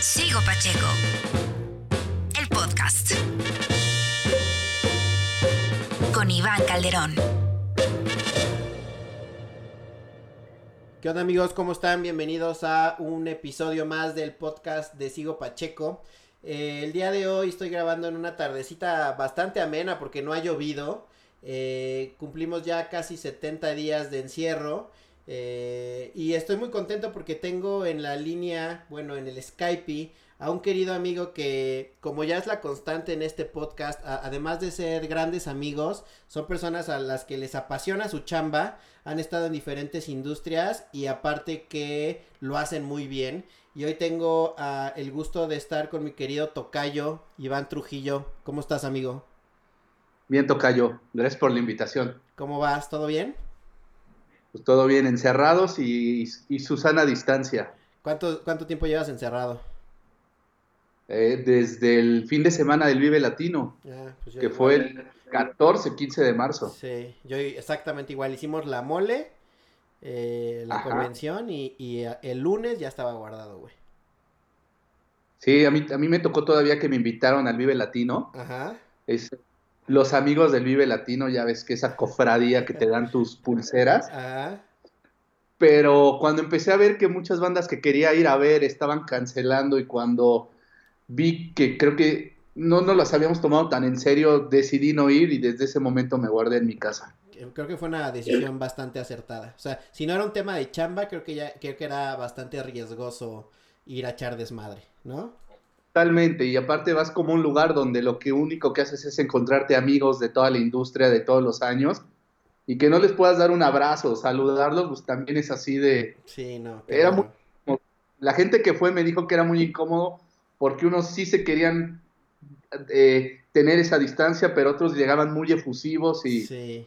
Sigo Pacheco, el podcast. Con Iván Calderón. ¿Qué onda amigos? ¿Cómo están? Bienvenidos a un episodio más del podcast de Sigo Pacheco. Eh, el día de hoy estoy grabando en una tardecita bastante amena porque no ha llovido. Eh, cumplimos ya casi 70 días de encierro. Eh, y estoy muy contento porque tengo en la línea, bueno, en el Skype, a un querido amigo que, como ya es la constante en este podcast, a- además de ser grandes amigos, son personas a las que les apasiona su chamba, han estado en diferentes industrias y aparte que lo hacen muy bien. Y hoy tengo ah, el gusto de estar con mi querido Tocayo, Iván Trujillo. ¿Cómo estás, amigo? Bien, Tocayo. Gracias por la invitación. ¿Cómo vas? ¿Todo bien? Pues todo bien, encerrados y, y Susana a distancia. ¿Cuánto, cuánto tiempo llevas encerrado? Eh, desde el fin de semana del Vive Latino, Ah, pues que igual. fue el 14, 15 de marzo. Sí, yo exactamente igual. Hicimos la mole, eh, la Ajá. convención y, y, ah, el lunes ya estaba guardado, güey. Sí, a mí, a mí me tocó todavía que me invitaron al Vive Latino. Ajá. Es, los amigos del Vive Latino, ya ves que esa cofradía que te dan tus pulseras. Pero cuando empecé a ver que muchas bandas que quería ir a ver estaban cancelando y cuando vi que creo que no nos las habíamos tomado tan en serio, decidí no ir y desde ese momento me guardé en mi casa. Creo que fue una decisión bastante acertada. O sea, si no era un tema de chamba, creo que ya, creo que era bastante riesgoso ir a echar desmadre, ¿no? Totalmente, y aparte vas como un lugar donde lo que único que haces es encontrarte amigos de toda la industria de todos los años y que no les puedas dar un abrazo, saludarlos, pues también es así de... Sí, no. Era muy... La gente que fue me dijo que era muy incómodo porque unos sí se querían eh, tener esa distancia, pero otros llegaban muy efusivos y... Sí,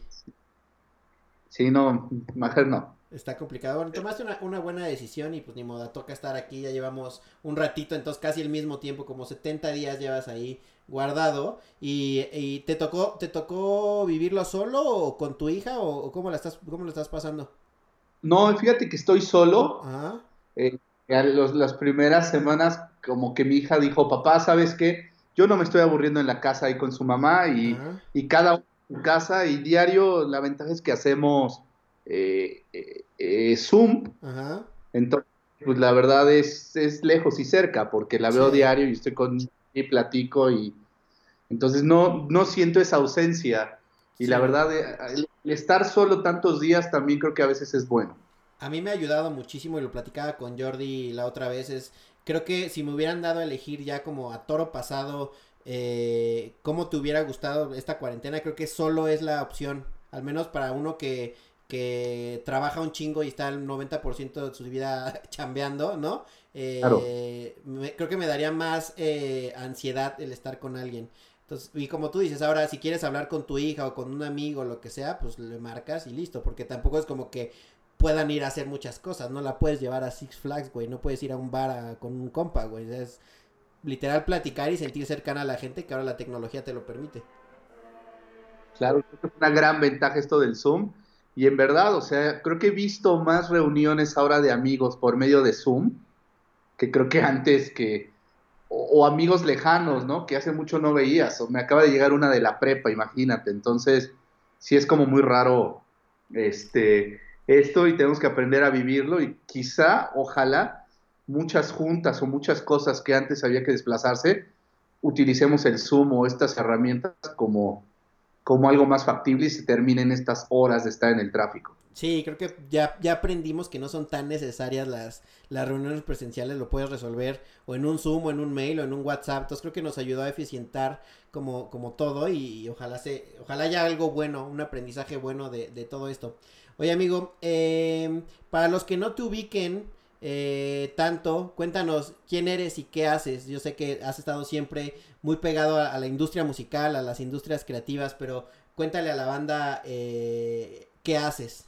Sí, no, mejor no. Está complicado. Bueno, tomaste una, una buena decisión y pues ni modo, toca estar aquí. Ya llevamos un ratito, entonces casi el mismo tiempo, como 70 días llevas ahí guardado. Y, y te tocó te tocó vivirlo solo o con tu hija o, o cómo la estás cómo lo estás pasando? No, fíjate que estoy solo. Ajá. Eh, a los- las primeras semanas, como que mi hija dijo, papá, ¿sabes qué? Yo no me estoy aburriendo en la casa ahí con su mamá y, Ajá. y cada uno en su casa y diario, la ventaja es que hacemos eh, eh, eh, Zoom, Ajá. entonces, pues la verdad es, es lejos y cerca, porque la veo Sí. diario y estoy con y platico y entonces no, no siento esa ausencia. Y la verdad, eh, el- el estar solo tantos días también creo que a veces es bueno. A mí me ha ayudado muchísimo y lo platicaba con Jordi la otra vez. Es, creo que si me hubieran dado a elegir ya como a toro pasado eh, cómo te hubiera gustado esta cuarentena, creo que solo es la opción. Al menos para uno que, que trabaja un chingo y está el 90% de su vida chambeando, ¿no? Eh, Claro. me- creo que me daría más eh, ansiedad el estar con alguien. Entonces, y como tú dices, ahora si quieres hablar con tu hija o con un amigo o lo que sea, pues le marcas y listo, porque tampoco es como que puedan ir a hacer muchas cosas, no la puedes llevar a Six Flags, güey, no puedes ir a un bar a- con un compa, güey, es literal platicar y sentir cercana a la gente que ahora la tecnología te lo permite. Claro, creo que es una gran ventaja esto del Zoom. Y en verdad, o sea, creo que he visto más reuniones ahora de amigos por medio de Zoom, que creo que antes que, o, amigos lejanos, ¿no? Que hace mucho no veías. O me acaba de llegar una de la prepa, imagínate. Entonces, sí es como muy raro este, esto y tenemos que aprender a vivirlo y quizá, ojalá, muchas juntas o muchas cosas que antes había que desplazarse, utilicemos el Zoom o estas herramientas como como algo más factible y se terminen estas horas de estar en el tráfico. Sí, creo que ya, ya aprendimos que no son tan necesarias las, las reuniones presenciales, lo puedes resolver o en un Zoom o en un mail o en un WhatsApp, entonces creo que nos ayudó a eficientar como, como todo y, ojalá se, ojalá haya algo bueno, un aprendizaje bueno de, de todo esto. Oye amigo, eh, para los que no te ubiquen eh, tanto, cuéntanos quién eres y qué haces. Yo sé que has estado siempre muy pegado a, a la industria musical, a las industrias creativas, pero cuéntale a la banda eh, qué haces.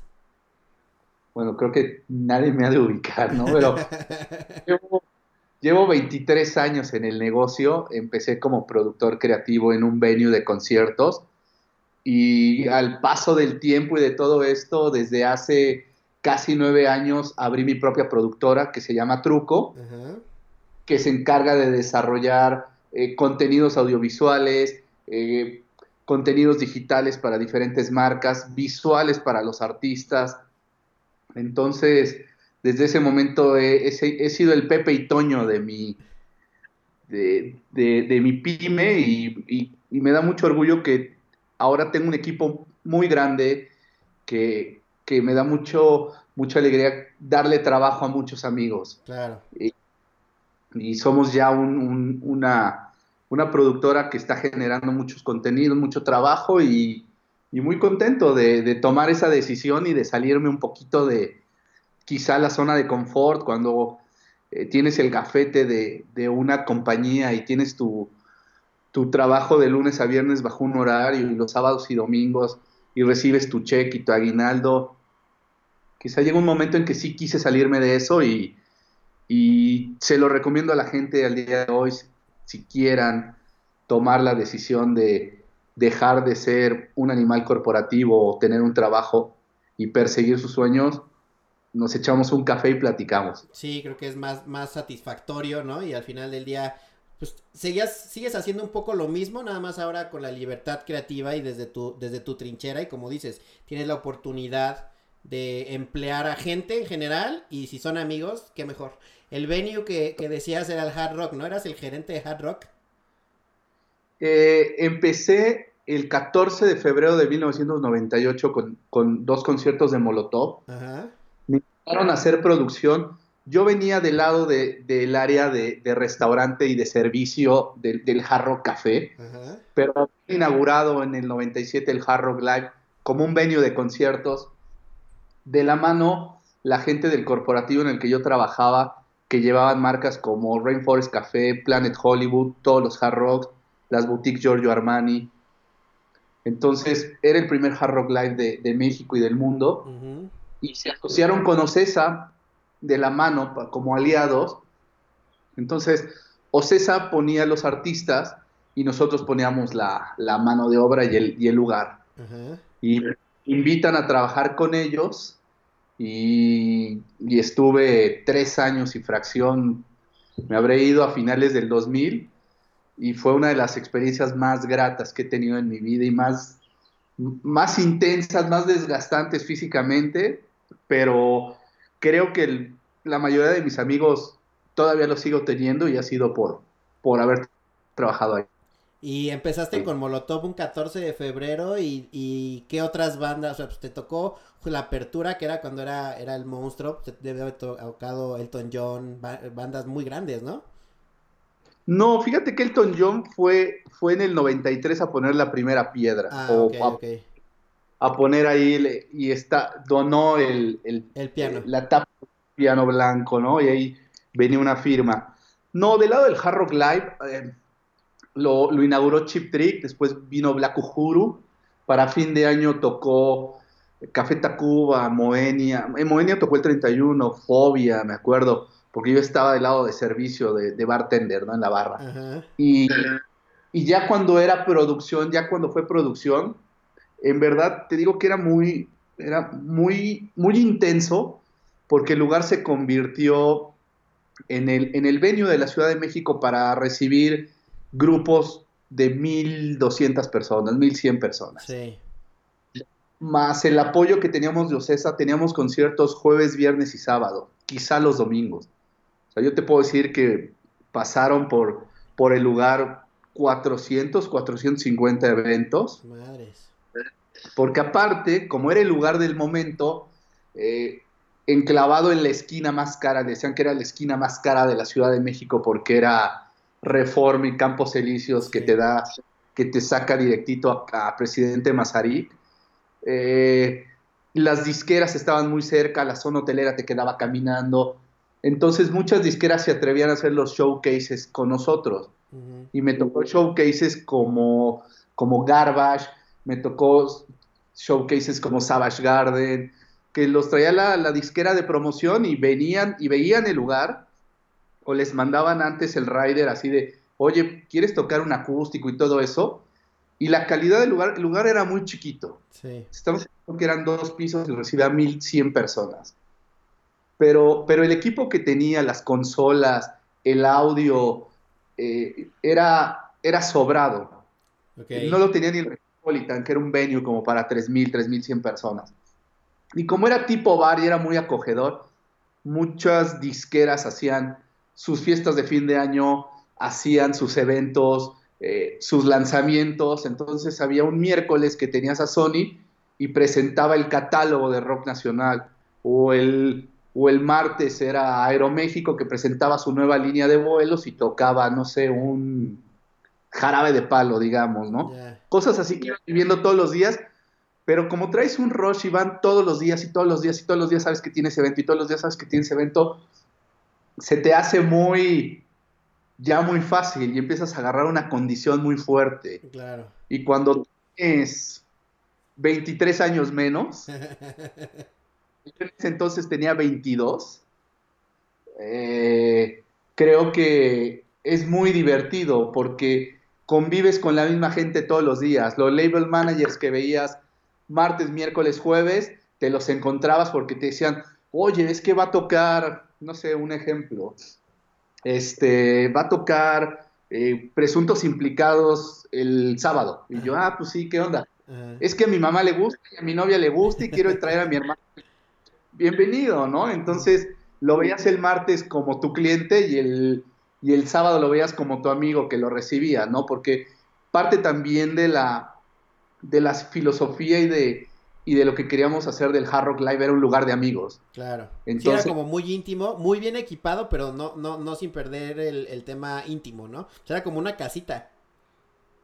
Bueno, creo que nadie me ha de ubicar, ¿no? Pero llevo, llevo 23 años en el negocio, empecé como productor creativo en un venue de conciertos y al paso del tiempo y de todo esto, desde hace casi nueve años abrí mi propia productora que se llama Truco que se encarga de desarrollar eh, contenidos audiovisuales, eh, contenidos digitales para diferentes marcas, visuales para los artistas. Entonces, desde ese momento he, sido el Pepe y Toño de mi, de, mi pyme y, me da mucho orgullo que ahora tengo un equipo muy grande que, me da mucho, mucha alegría darle trabajo a muchos amigos. Claro. Y, somos ya una, una productora que está generando muchos contenidos, mucho trabajo y, muy contento de, tomar esa decisión y de salirme un poquito de quizá la zona de confort cuando eh, tienes el gafete de, una compañía y tienes tu, tu trabajo de lunes a viernes bajo un horario y los sábados y domingos y recibes tu cheque y tu aguinaldo. Quizá llega un momento en que sí quise salirme de eso y, y se lo recomiendo a la gente al día de hoy, si quieran tomar la decisión de dejar de ser un animal corporativo o tener un trabajo y perseguir sus sueños, nos echamos un café y platicamos. Sí, creo que es más, más satisfactorio, ¿no? Y al final del día, pues sigues haciendo un poco lo mismo, nada más ahora con la libertad creativa y desde tu, desde tu trinchera y como dices, tienes la oportunidad de emplear a gente en general y si son amigos, qué mejor. El venue que, que decías era el Hard Rock, ¿no? ¿Eras el gerente de Hard Rock? Eh, empecé el 14 de febrero de 1998 con, dos conciertos de Molotov. Me invitaron a hacer producción. Yo venía del lado del área de, restaurante y de servicio del Hard Café, pero inaugurado en el 97 el Hard Live como un venue de conciertos. De la mano, la gente del corporativo en el que yo trabajaba, que llevaban marcas como Rainforest Café, Planet Hollywood, todos los Hard Rocks, las boutiques Giorgio Armani. Entonces, era el primer Hard Rock Live de, México y del mundo. Y se asociaron con Ocesa de la mano como aliados. Entonces, Ocesa ponía los artistas y nosotros poníamos la, mano de obra y el, y el lugar. Y invitan a trabajar con ellos y, y, estuve tres años y fracción, me habré ido a finales del 2000 y fue una de las experiencias más gratas que he tenido en mi vida y más, más intensas, más desgastantes físicamente, pero creo que la mayoría de mis amigos todavía los sigo teniendo y ha sido por, por haber trabajado ahí. Y empezaste con Molotov un 14 de febrero y, y qué otras bandas, o sea, pues te tocó la apertura que era cuando era, era el monstruo, te debe haber tocado Elton John, bandas muy grandes, ¿no? No, fíjate que Elton John fue, fue en el 93 a poner la primera piedra. Ah, o a, poner ahí, y está, donó el, el, piano. la tapa del piano blanco, ¿no? Y ahí venía una firma. No, del lado del Hard Rock Live, eh, lo, inauguró Chip Trick, después vino Black Uhuru, para fin de año tocó Café Tacuba, Moenia, en Moenia tocó el 31, Fobia, me acuerdo porque yo estaba del lado de servicio de, bartender, ¿no? En la barra. Y, ya cuando era producción, ya cuando fue producción, en verdad te digo que era muy, era muy, muy intenso, porque el lugar se convirtió en el, en el venue de la Ciudad de México para recibir grupos de 1.200 personas, 1.100 personas. Sí. Más el apoyo que teníamos de Ocesa, teníamos conciertos jueves, viernes y sábado, quizá los domingos. O sea, yo te puedo decir que pasaron por, por el lugar 400, 450 eventos. Madres. Porque aparte, como era el lugar del momento, eh, enclavado en la esquina más cara, decían que era la esquina más cara de la Ciudad de México porque era Reforma y Campos Elíseos que te da, que te saca directito a, Presidente Mazarí. Eh, las disqueras estaban muy cerca, la zona hotelera te quedaba caminando. Entonces muchas disqueras se atrevían a hacer los showcases con nosotros. Y me tocó showcases como, como Garbage, me tocó showcases como Savage Garden, que los traía la, la, disquera de promoción y venían y veían el lugar, o les mandaban antes el rider así de, oye, ¿quieres tocar un acústico y todo eso? Y la calidad del lugar, el lugar era muy chiquito. Sí. Estamos que eran dos pisos y recibía 1100 personas pero, pero el equipo que tenía, las consolas, el audio eh, era, era sobrado. No lo tenía ni el Que era un venue como para 3.000, 3.100 personas. Y como era tipo bar y era muy acogedor, muchas disqueras hacían sus fiestas de fin de año, hacían sus eventos, eh, sus lanzamientos. Entonces había un miércoles que tenías a Sony y presentaba el catálogo de rock nacional. O el, o el martes era Aeroméxico que presentaba su nueva línea de vuelos y tocaba, no sé, un jarabe de palo, digamos, ¿no? Cosas así que viviendo todos los días pero como traes un rush y van todos los días y todos los días y todos los días sabes que tienes evento y todos los días sabes que tienes evento, se te hace muy, ya muy fácil y empiezas a agarrar una condición muy fuerte. Claro. Y cuando tienes 23 años menos, entonces tenía 22, eh, creo que es muy divertido porque convives con la misma gente todos los días. Los label managers que veías martes, miércoles, jueves, te los encontrabas porque te decían, oye, es que va a tocar, no sé, un ejemplo, este, va a tocar eh, presuntos implicados el sábado. Y yo, ah, pues sí, ¿qué onda? Es que a mi mamá le gusta y a mi novia le gusta y quiero traer a mi hermano. Bienvenido, ¿no? Entonces lo veías el martes como tu cliente y el, y el sábado lo veías como tu amigo que lo recibía, ¿no? Porque parte también de la, de la filosofía y de, y de lo que queríamos hacer del Hard Rock Live era un lugar de amigos. Claro. Entonces, era como muy íntimo, muy bien equipado, pero no, no, no sin perder el, tema íntimo, ¿no? era como una casita.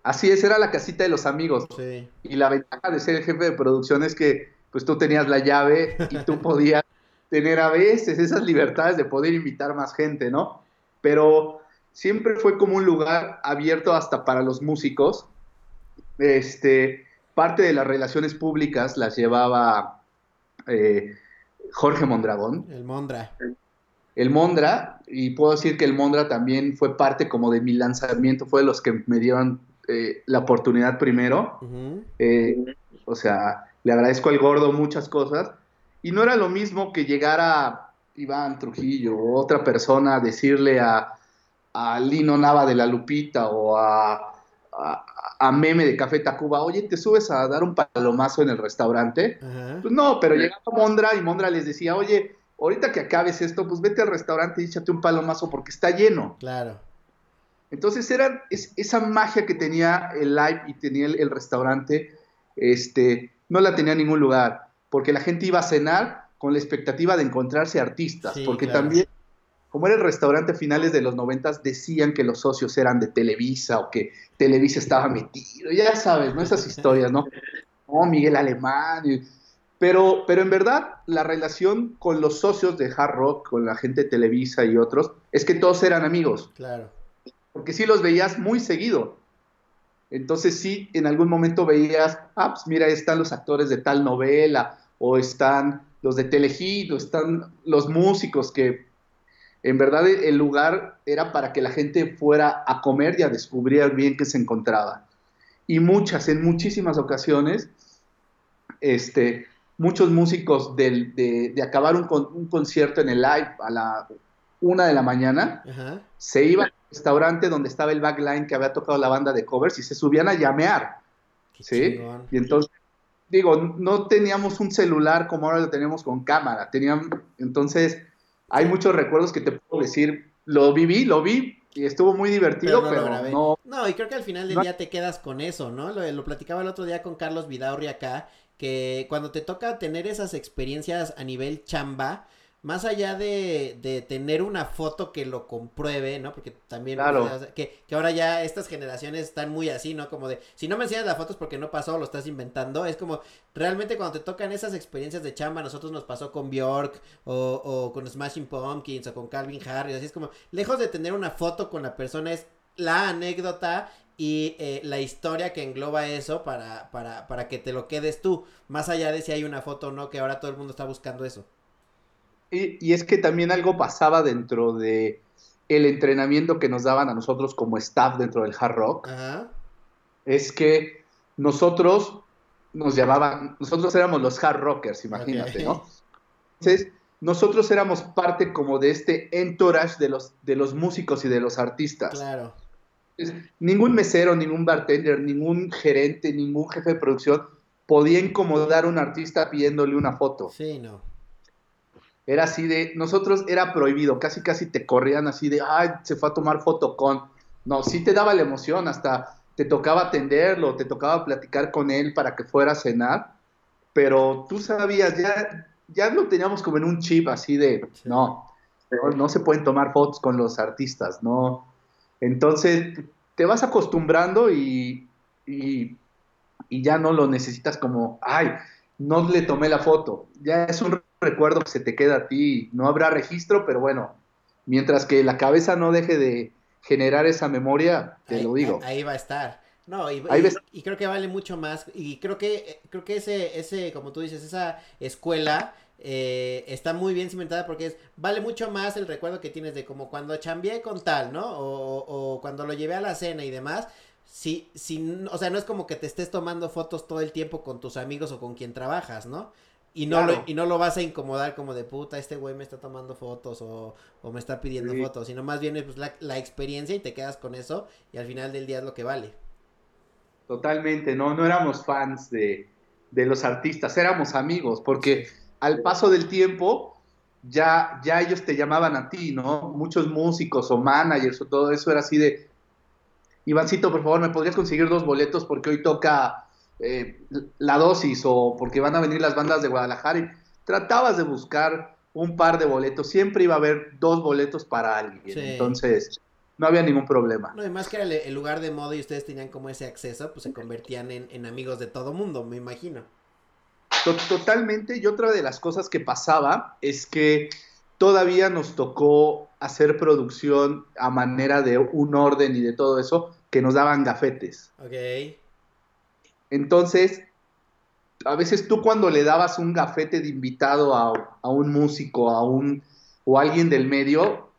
Así es, era la casita de los amigos. Sí. Y la ventaja de ser el jefe de producción es que pues tú tenías la llave y tú podías tener a veces esas libertades de poder invitar más gente, ¿no? Pero siempre fue como un lugar abierto hasta para los músicos. Este, parte de las relaciones públicas las llevaba eh, Jorge Mondragón. El Mondra. El Mondra, y puedo decir que el Mondra también fue parte como de mi lanzamiento, fue de los que me dieron eh, la oportunidad primero. Eh, o sea, le agradezco al gordo muchas cosas. Y no era lo mismo que llegar a Iván Trujillo o otra persona decirle a, a Lino Nava de la Lupita o a a, meme de Café Tacuba, oye, ¿te subes a dar un palomazo en el restaurante? Pues no, pero llegaba Mondra y Mondra les decía, oye, ahorita que acabes esto, pues vete al restaurante y échate un palomazo porque está lleno. Claro. Entonces era esa magia que tenía el live y tenía el, restaurante, este, no la tenía en ningún lugar, porque la gente iba a cenar con la expectativa de encontrarse artistas, porque también como era el restaurante a finales de los noventas, decían que los socios eran de Televisa o que Televisa estaba metido, ya sabes, ¿no? Esas historias, ¿no? No, Miguel Alemán. Pero, pero en verdad, la relación con los socios de Hard Rock, con la gente de Televisa y otros, es que todos eran amigos. Claro. Porque sí los veías muy seguido. Entonces sí, en algún momento veías, ah, pues mira, están los actores de tal novela, o están los de Telehit, o están los músicos que en verdad el lugar era para que la gente fuera a comer y a descubrir bien qué se encontraba. Y muchas, en muchísimas ocasiones, este, muchos músicos de, acabar un, un, concierto en el live a la una de la mañana, se iban al restaurante donde estaba el backline que había tocado la banda de covers y se subían a llamear. ¿Sí? Y entonces, digo, no teníamos un celular como ahora lo tenemos con cámara, tenían, entonces hay muchos recuerdos que te puedo decir, lo viví, lo vi y estuvo muy divertido, pero, no, no, y creo que al final del día te quedas con eso, ¿no? Lo, lo platicaba el otro día con Carlos Vidaurri acá, que cuando te toca tener esas experiencias a nivel chamba, más allá de, de, tener una foto que lo compruebe, ¿no? Porque también, claro. que, que, ahora ya estas generaciones están muy así, ¿no? Como de, si no me enseñas la foto es porque no pasó, lo estás inventando. Es como, realmente cuando te tocan esas experiencias de chamba, nosotros nos pasó con Bjork o, o con Smashing Pumpkins o con Calvin Harris, así es como, lejos de tener una foto con la persona, es la anécdota y eh, la historia que engloba eso para, para, para que te lo quedes tú, más allá de si hay una foto o no, que ahora todo el mundo está buscando eso. Y, es que también algo pasaba dentro de el entrenamiento que nos daban a nosotros como staff dentro del hard rock. Es que nosotros nos llamaban, nosotros éramos los hard rockers, imagínate, ¿no? Entonces, nosotros éramos parte como de este entourage de los, de los músicos y de los artistas. Claro. Ningún mesero, ningún bartender, ningún gerente, ningún jefe de producción podía incomodar a un artista pidiéndole una foto. Sí, no. Era así de, nosotros era prohibido, casi casi te corrían así de, ay, se fue a tomar foto con. No, sí te daba la emoción, hasta te tocaba atenderlo, te tocaba platicar con él para que fuera a cenar, pero tú sabías, ya, ya lo teníamos como en un chip así de, no, no se pueden tomar fotos con los artistas, no. Entonces, te vas acostumbrando y, y, y ya no lo necesitas como, ay, no le tomé la foto. Ya es un recuerdo que se te queda a ti. No habrá registro, pero bueno, mientras que la cabeza no deje de generar esa memoria, te ahí, lo digo. Ahí va a estar. No, y, creo que vale mucho más. Y creo que, creo que ese, ese, como tú dices, esa escuela eh, está muy bien cimentada porque es, vale mucho más el recuerdo que tienes de como cuando chambeé con tal, ¿no? O, o- cuando lo llevé a la cena y demás. Sí, sí, o sea, no es como que te estés tomando fotos todo el tiempo con tus amigos o con quien trabajas, ¿no? Y no, Claro. lo, y no lo vas a incomodar como de puta, este güey me está tomando fotos o, o me está pidiendo Sí. fotos, sino más bien es pues, la, la experiencia y te quedas con eso y al final del día es lo que vale. Totalmente, no, no éramos fans de, de los artistas, éramos amigos, porque al paso del tiempo ya, ya ellos te llamaban a ti, ¿no? Muchos músicos o managers o todo eso era así de, Ivancito, por favor, ¿me podrías conseguir dos boletos porque hoy toca eh, la dosis o porque van a venir las bandas de Guadalajara? Y tratabas de buscar un par de boletos, siempre iba a haber dos boletos para alguien, Sí. entonces no había ningún problema. No, y más que era el, el lugar de moda y ustedes tenían como ese acceso, pues se convertían en, en amigos de todo mundo, me imagino. To- Totalmente, y otra de las cosas que pasaba es que todavía nos tocó hacer producción a manera de un orden y de todo eso, que nos daban gafetes. Ok. Entonces, a veces tú cuando le dabas un gafete de invitado a, a un músico, a un o a alguien del medio,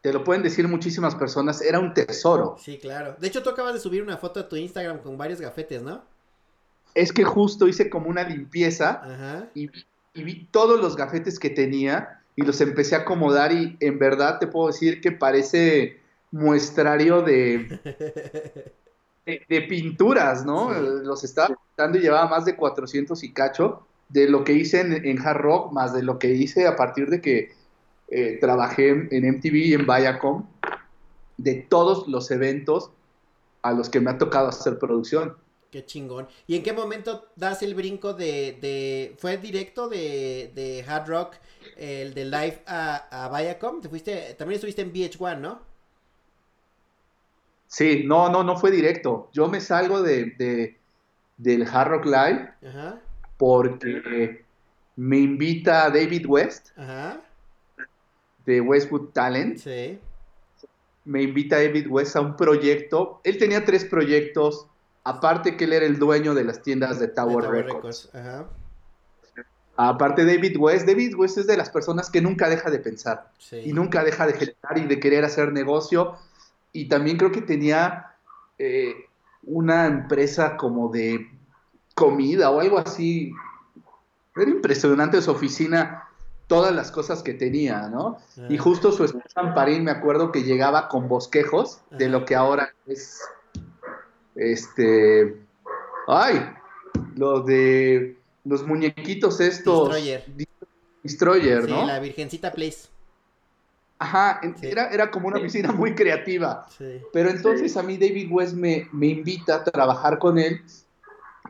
te lo pueden decir muchísimas personas, era un tesoro. Sí, claro. De hecho, tú acabas de subir una foto a tu Instagram con varios gafetes, ¿no? Es que justo hice como una limpieza Ajá. y, y vi todos los gafetes que tenía y los empecé a acomodar y en verdad te puedo decir que parece muestrario de, de, de pinturas, ¿no? Sí. Los estaba pintando y llevaba más de 400 y cacho de lo que hice en, en Hard Rock, más de lo que hice a partir de que eh, trabajé en, en MTV y en Viacom, de todos los eventos a los que me ha tocado hacer producción. Qué chingón. ¿Y en qué momento das el brinco de, de fue directo de, de Hard Rock, el de live a, a Viacom? Te fuiste, también estuviste en VH1, ¿no? Sí, no, no, no fue directo. Yo me salgo de, de- del Hard Rock Live Ajá, porque me invita David West ajá, de Westwood Talent. sí. Me invita David West a un proyecto. Él tenía tres proyectos, aparte que él era el dueño de las tiendas de de Tower, Tower Records. Ajá, Aparte David West, David West es de las personas que nunca deja de pensar. sí. y nunca deja de generar y de querer hacer negocio. Y también creo que tenía eh, una empresa como de comida o algo así. Era impresionante su oficina, todas las cosas que tenía, ¿no? Y Ajá. justo su esposa Amparín, me acuerdo que llegaba con bosquejos de lo que ahora es, este, ay, lo de los muñequitos estos. Destroyer. Destroyer, Sí, ¿no? la Virgencita Place. Ajá, Sí. era, era como una oficina muy creativa. Sí. Pero entonces a mí David West me, me invita a trabajar con él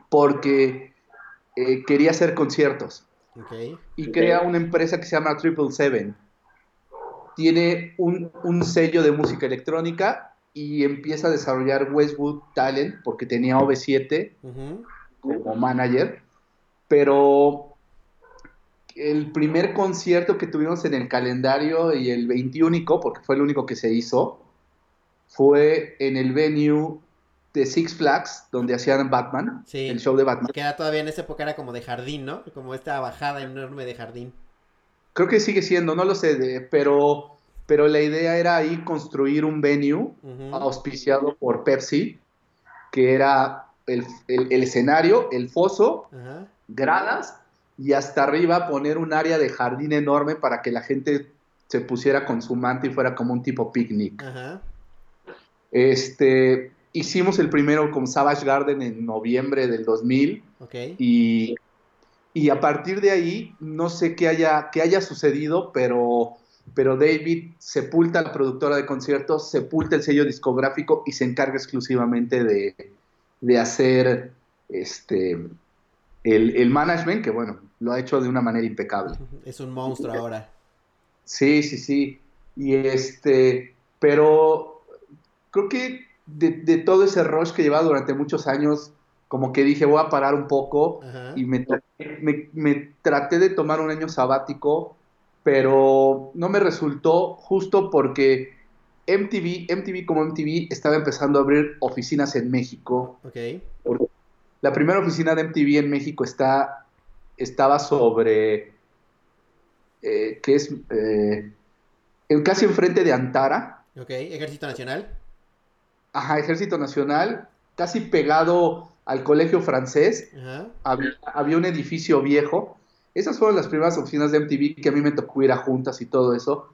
porque eh, quería hacer conciertos Ok. y crea una empresa que se llama Triple Seven. Tiene un, un sello de música electrónica y empieza a desarrollar Westwood Talent porque tenía OV7 Ujú. como manager, pero el primer concierto que tuvimos en el calendario y el 21, porque fue el único que se hizo, fue en el venue de Six Flags, donde hacían Batman, Sí. el show de Batman. Que era todavía en esa época era como de jardín, ¿no? Como esta bajada enorme de jardín. Creo que sigue siendo, no lo sé, de- pero, pero la idea era ahí construir un venue auspiciado por Pepsi, que era el, el- el escenario, el foso, Ajá. gradas y hasta arriba poner un área de jardín enorme para que la gente se pusiera con su manta y fuera como un tipo picnic. Ajá. Este, hicimos el primero con Savage Garden en noviembre del 2000 Ok. y, y a partir de ahí no sé qué haya, qué haya sucedido, pero, pero David sepulta a la productora de conciertos, sepulta el sello discográfico y se encarga exclusivamente de, de hacer este, el, el management, que bueno, lo ha hecho de una manera impecable. Es un monstruo ahora. Sí, sí, sí. Y este, pero creo que de, de todo ese rush que llevaba durante muchos años, como que dije, voy a parar un poco Ajá. y me, me, me traté de tomar un año sabático, pero no me resultó justo porque MTV, MTV como MTV estaba empezando a abrir oficinas en México. Ok. La primera oficina de MTV en México está, estaba sobre, eh, que es eh, en- casi enfrente de Antara, Ok. Ejército Nacional. ajá, Ejército Nacional, casi pegado al colegio francés. Ajá. había, había un edificio viejo. Esas fueron las primeras oficinas de MTV que a mí me tocó ir a juntas y todo eso.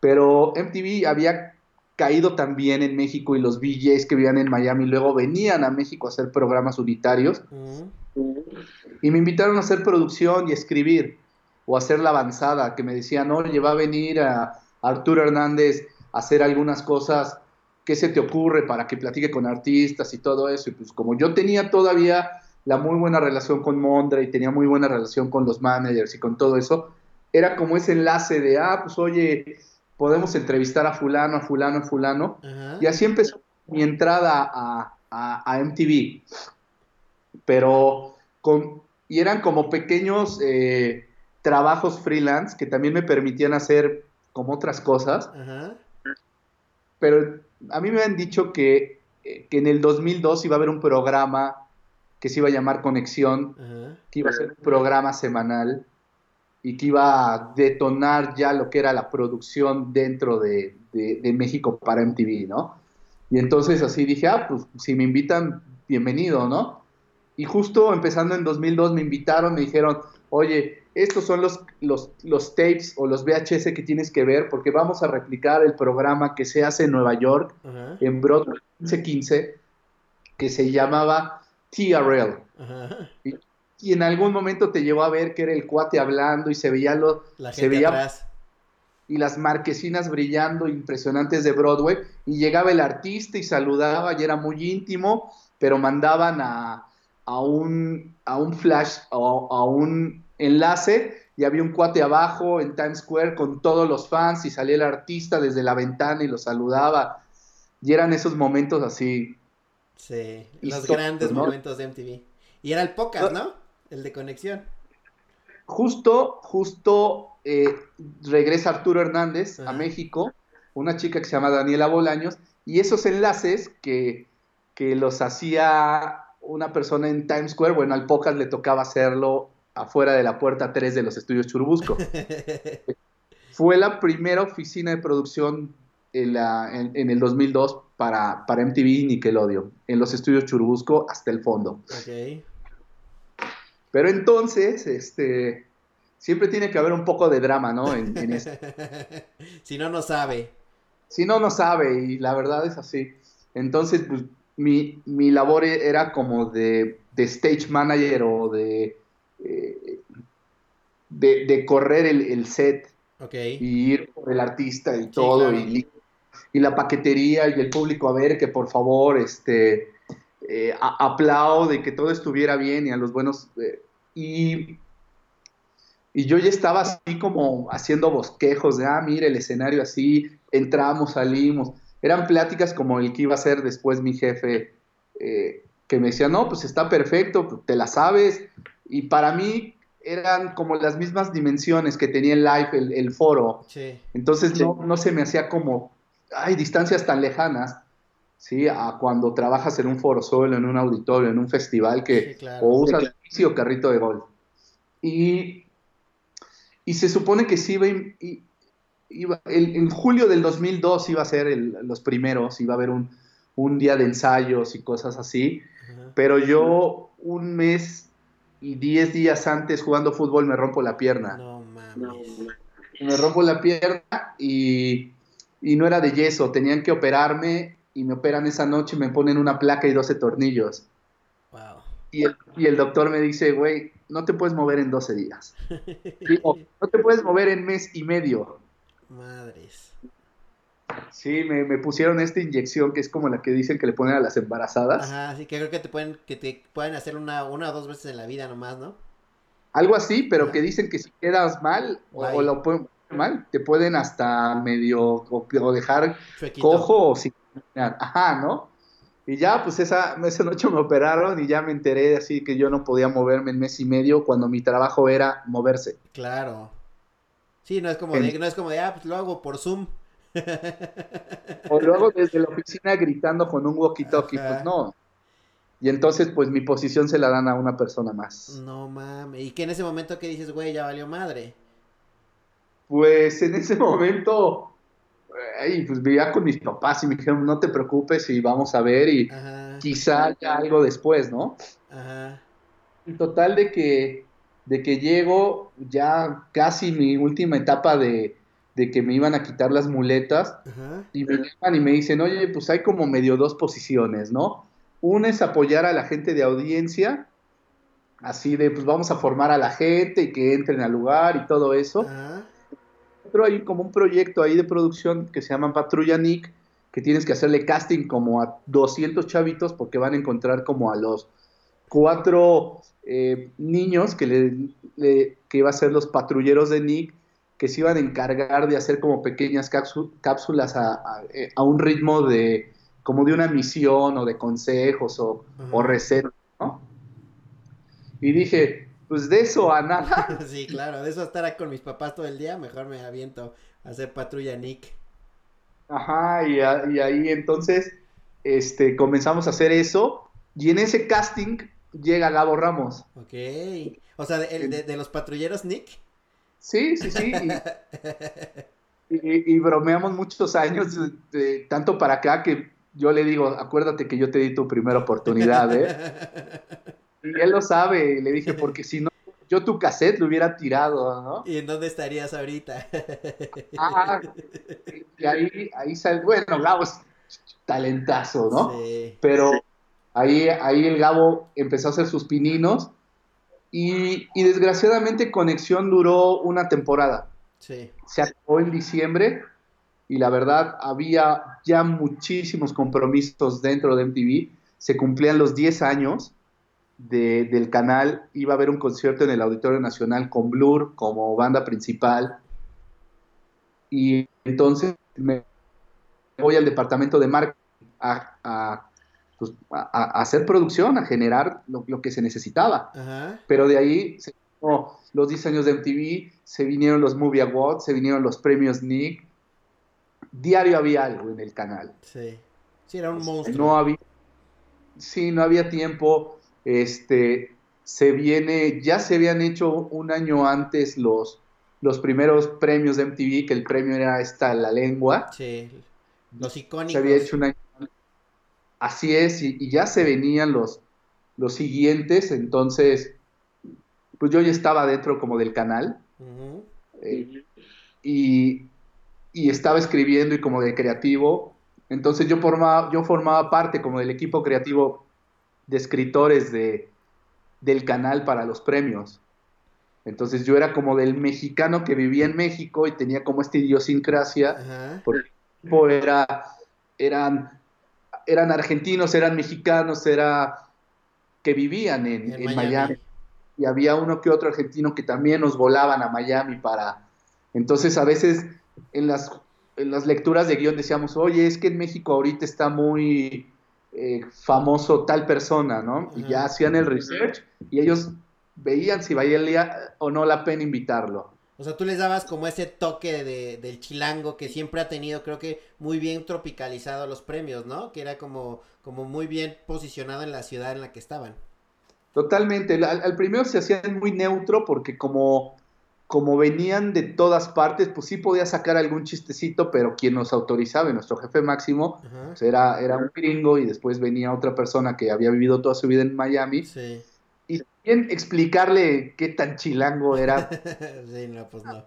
Pero MTV había caído también en México y los VJs que vivían en Miami luego venían a México a hacer programas unitarios y me invitaron a hacer producción y escribir o hacer la avanzada, que me decían, oye, va a venir a Arturo Hernández a hacer algunas cosas, ¿qué se te ocurre para que platique con artistas y todo eso? Y pues como yo tenía todavía la muy buena relación con Mondra y tenía muy buena relación con los managers y con todo eso, era como ese enlace de, ah, pues oye, podemos entrevistar a fulano, a fulano, a fulano. Ajá. Y así empezó mi entrada a, a- a MTV. Pero con, y eran como pequeños eh, trabajos freelance que también me permitían hacer como otras cosas. Ajá. Pero a mí me han dicho que, eh, que en el 2002 iba a haber un programa que se iba a llamar Conexión, Ajá. que iba a ser un programa semanal y que iba a detonar ya lo que era la producción dentro de, de- de México para MTV, ¿no? Y entonces así dije, ah, pues si me invitan, bienvenido, ¿no? Y justo empezando en 2002 me invitaron, me dijeron, oye, estos son los, los, los tapes o los VHS que tienes que ver porque vamos a replicar el programa que se hace en Nueva York, Ajá. en Broadway 1515, que se llamaba TRL. Ajá. Y en algún momento te llevó a ver que era el cuate hablando y se veía lo, La se gente veía atrás. y las marquesinas brillando impresionantes de Broadway y llegaba el artista y saludaba y era muy íntimo, pero mandaban a, a un, a un flash, a, a un enlace y había un cuate abajo en Times Square con todos los fans y salía el artista desde la ventana y los saludaba. Y eran esos momentos así. Sí. Y Los grandes ¿no? momentos de MTV. Y era el podcast, ¿no? El de conexión. Justo, justo eh, regresa Arturo Hernández a. México, una chica que se llama Daniela Bolaños, y esos enlaces que, que los hacía una persona en Times Square, bueno, al Pocas le tocaba hacerlo afuera de la puerta 3 de los estudios Churubusco. Fue la primera oficina de producción en, la- en- en el 2002 para, para MTV y Nickelodeon, en los estudios Churubusco hasta el fondo. ok. Pero entonces, este, siempre tiene que haber un poco de drama, ¿no? En, en esto. si no, no sabe. Si no, no sabe, y la verdad es así. Entonces, pues, mi, mi labor e- era como de, de stage manager o de, eh, de, de correr el, el set y ir por el artista y todo, claro. y, y la paquetería y el público a ver que por favor, este, eh, a- aplaude que todo estuviera bien y a los buenos. eh, y, y yo ya estaba así como haciendo bosquejos de, ah, mire el escenario así, entramos, salimos. Eran pláticas como el que iba a ser después mi jefe, eh, que me decía, no, pues está perfecto, te la sabes. Y para mí eran como las mismas dimensiones que tenía el live, el, el foro. Sí. Entonces no, no se me hacía como, hay distancias tan lejanas, ¿sí? A cuando trabajas en un foro solo, en un auditorio, en un festival que Sí, claro. o usas bici o carrito de golf. Y, y se supone que sí iba, iba- el- en julio del 2002 iba a ser el- los primeros, iba a haber un, un día de ensayos y cosas así, Ajá. pero yo un mes y 10 días antes jugando fútbol me rompo la pierna. No mames. Me rompo la pierna y, y no era de yeso, tenían que operarme y me operan esa noche, me ponen una placa y 12 tornillos. Wow. Y el, y el doctor me dice, güey, no te puedes mover en 12 días. Digo, no te puedes mover en mes y medio. Madres. Sí, me, me pusieron esta inyección que es como la que dicen que le ponen a las embarazadas. Ajá, sí que creo que te pueden, que te pueden hacer una, una o dos veces en la vida nomás, ¿no? Algo así, pero Ajá. que dicen que si quedas mal o, o lo pueden mal, te pueden hasta medio o, o dejar Chuequito. cojo o sin. Ajá, ¿no? Y ya, pues esa, esa noche me operaron y ya me enteré así que yo no podía moverme en mes y medio cuando mi trabajo era moverse. Claro. Sí, no es como En- de, no es como de, ah, pues lo hago por Zoom. O luego desde la oficina gritando con un walkie-talkie, pues no. Y entonces, pues mi posición se la dan a una persona más. No mames. ¿Y que en ese momento que dices, güey, ya valió madre? Pues en ese momento, ay, pues vivía con mis papás y me dijeron, no te preocupes y vamos a ver y Ajá. quizá haya algo después, ¿no? Ajá. Total de que, de que llego ya casi mi última etapa de, de que me iban a quitar las muletas Ajá. y me llaman y me dicen, oye, pues hay como medio dos posiciones, ¿no? Una es apoyar a la gente de audiencia, así de, pues vamos a formar a la gente y que entren al lugar y todo eso. Ajá. Pero hay como un proyecto ahí de producción que se llama Patrulla Nick, que tienes que hacerle casting como a 200 chavitos porque van a encontrar como a los cuatro eh, niños que, le, le- que iba a ser los patrulleros de Nick, que se iban a encargar de hacer como pequeñas cápsu- cápsulas a, a- eh, a un ritmo de como de una misión o de consejos o, o recetas, ¿no? Y dije, pues de eso a nada. Sí, claro, de eso estar con mis papás todo el día, mejor me aviento a hacer patrulla Nick. Ajá, y, a- y ahí entonces este, comenzamos a hacer eso. Y en ese casting llega Gabo Ramos. Ok. O sea, de, el de, de los patrulleros Nick. Sí, sí, sí. Y, y- y bromeamos muchos años, de- tanto para acá que yo le digo, acuérdate que yo te di tu primera oportunidad, ¿eh? Y él lo sabe, le dije, porque si no, yo tu cassette lo hubiera tirado, ¿no? ¿Y en dónde estarías ahorita? Ah, y ahí, ahí sale, bueno, Gabo es talentazo, ¿no? Sí. pero ahí, ahí el Gabo empezó a hacer sus pininos y, y desgraciadamente Conexión duró una temporada. Sí. Se acabó en diciembre y la verdad había ya muchísimos compromisos dentro de MTV. Se cumplían los 10 años de- del canal. Iba a haber un concierto en el Auditorio Nacional con Blur como banda principal. Y entonces me voy al departamento de marketing a, a, pues, a- a hacer producción, a generar lo, lo que se necesitaba. Ajá. Pero de ahí se vino los 10 años de MTV, se vinieron los Movie Awards, se vinieron los premios Nick. Diario había algo en el canal. Sí. Sí, era un monstruo. No había, sí, no había tiempo. Este, se viene, ya se habían hecho un año antes los, los primeros premios de MTV, que el premio era esta, La Lengua. Sí. Los Se icónicos. había hecho un año. Así es, y, y ya se venían los, los siguientes, entonces, pues yo ya estaba dentro como del canal. Eh, y, y estaba escribiendo y como de creativo. Entonces yo formaba, yo formaba parte como del equipo creativo de escritores de, del canal para los premios. Entonces yo era como del mexicano que vivía en México y tenía como esta idiosincrasia, Ajá. porque el equipo era, eran, eran argentinos, eran mexicanos, era que vivían en, En en Miami. Miami y había uno que otro argentino que también nos volaban a Miami para... Entonces a veces en las, en las lecturas de guion decíamos, oye, es que en México ahorita está muy eh, famoso tal persona, ¿no? Y ya hacían el research y ellos veían si valía o no la pena invitarlo. O sea, tú les dabas como ese toque de, del chilango que siempre ha tenido, creo que muy bien tropicalizado los premios, ¿no? Que era como, como muy bien posicionado en la ciudad en la que estaban. Totalmente. Al, al primero se hacían muy neutro porque como, como venían de todas partes, pues sí podía sacar algún chistecito, pero quien nos autorizaba, nuestro jefe máximo, pues era, era un gringo y después venía otra persona que había vivido toda su vida en Miami. Sí. Y bien explicarle qué tan chilango era. sí, no, pues no.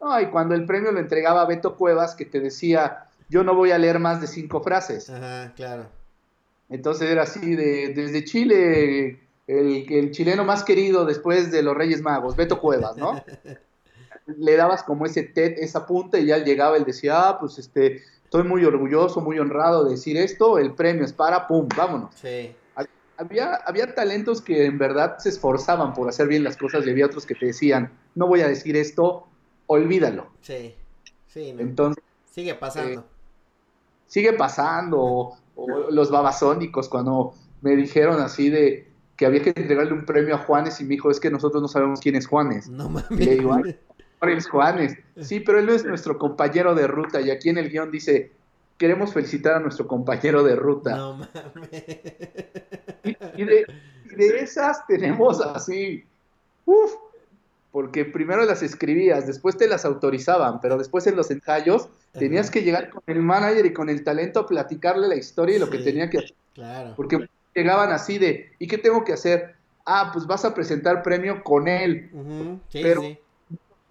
No, y cuando el premio lo entregaba a Beto Cuevas, que te decía, yo no voy a leer más de cinco frases. Ajá, claro. Entonces era así de, desde Chile, el, el chileno más querido después de los Reyes Magos, Beto Cuevas, ¿no? Le dabas como ese TED, esa punta, y ya llegaba, él decía, ah, pues este, estoy muy orgulloso, muy honrado de decir esto, el premio es para, pum, vámonos. Sí. Había, había talentos que en verdad se esforzaban por hacer bien las cosas y había otros que te decían, no voy a decir esto, olvídalo. Sí, sí. no. Entonces, Sigue pasando. sigue pasando, o, o los babasónicos cuando me dijeron así de que había que entregarle un premio a Juanes y me dijo, es que nosotros no sabemos quién es Juanes. no mames. Y le digo, "Ay, es Juanes. Sí, pero él es nuestro compañero de ruta. Y aquí en el guion dice, queremos felicitar a nuestro compañero de ruta. No mames. Y, y de, y de esas tenemos así, uff, porque primero las escribías, después te las autorizaban, pero después en los ensayos tenías Ajá. que llegar con el manager y con el talento a platicarle la historia y lo que tenía que hacer. Claro. Porque llegaban así de, ¿y qué tengo que hacer? Ah, pues vas a presentar premio con él. Sí, Pero- sí.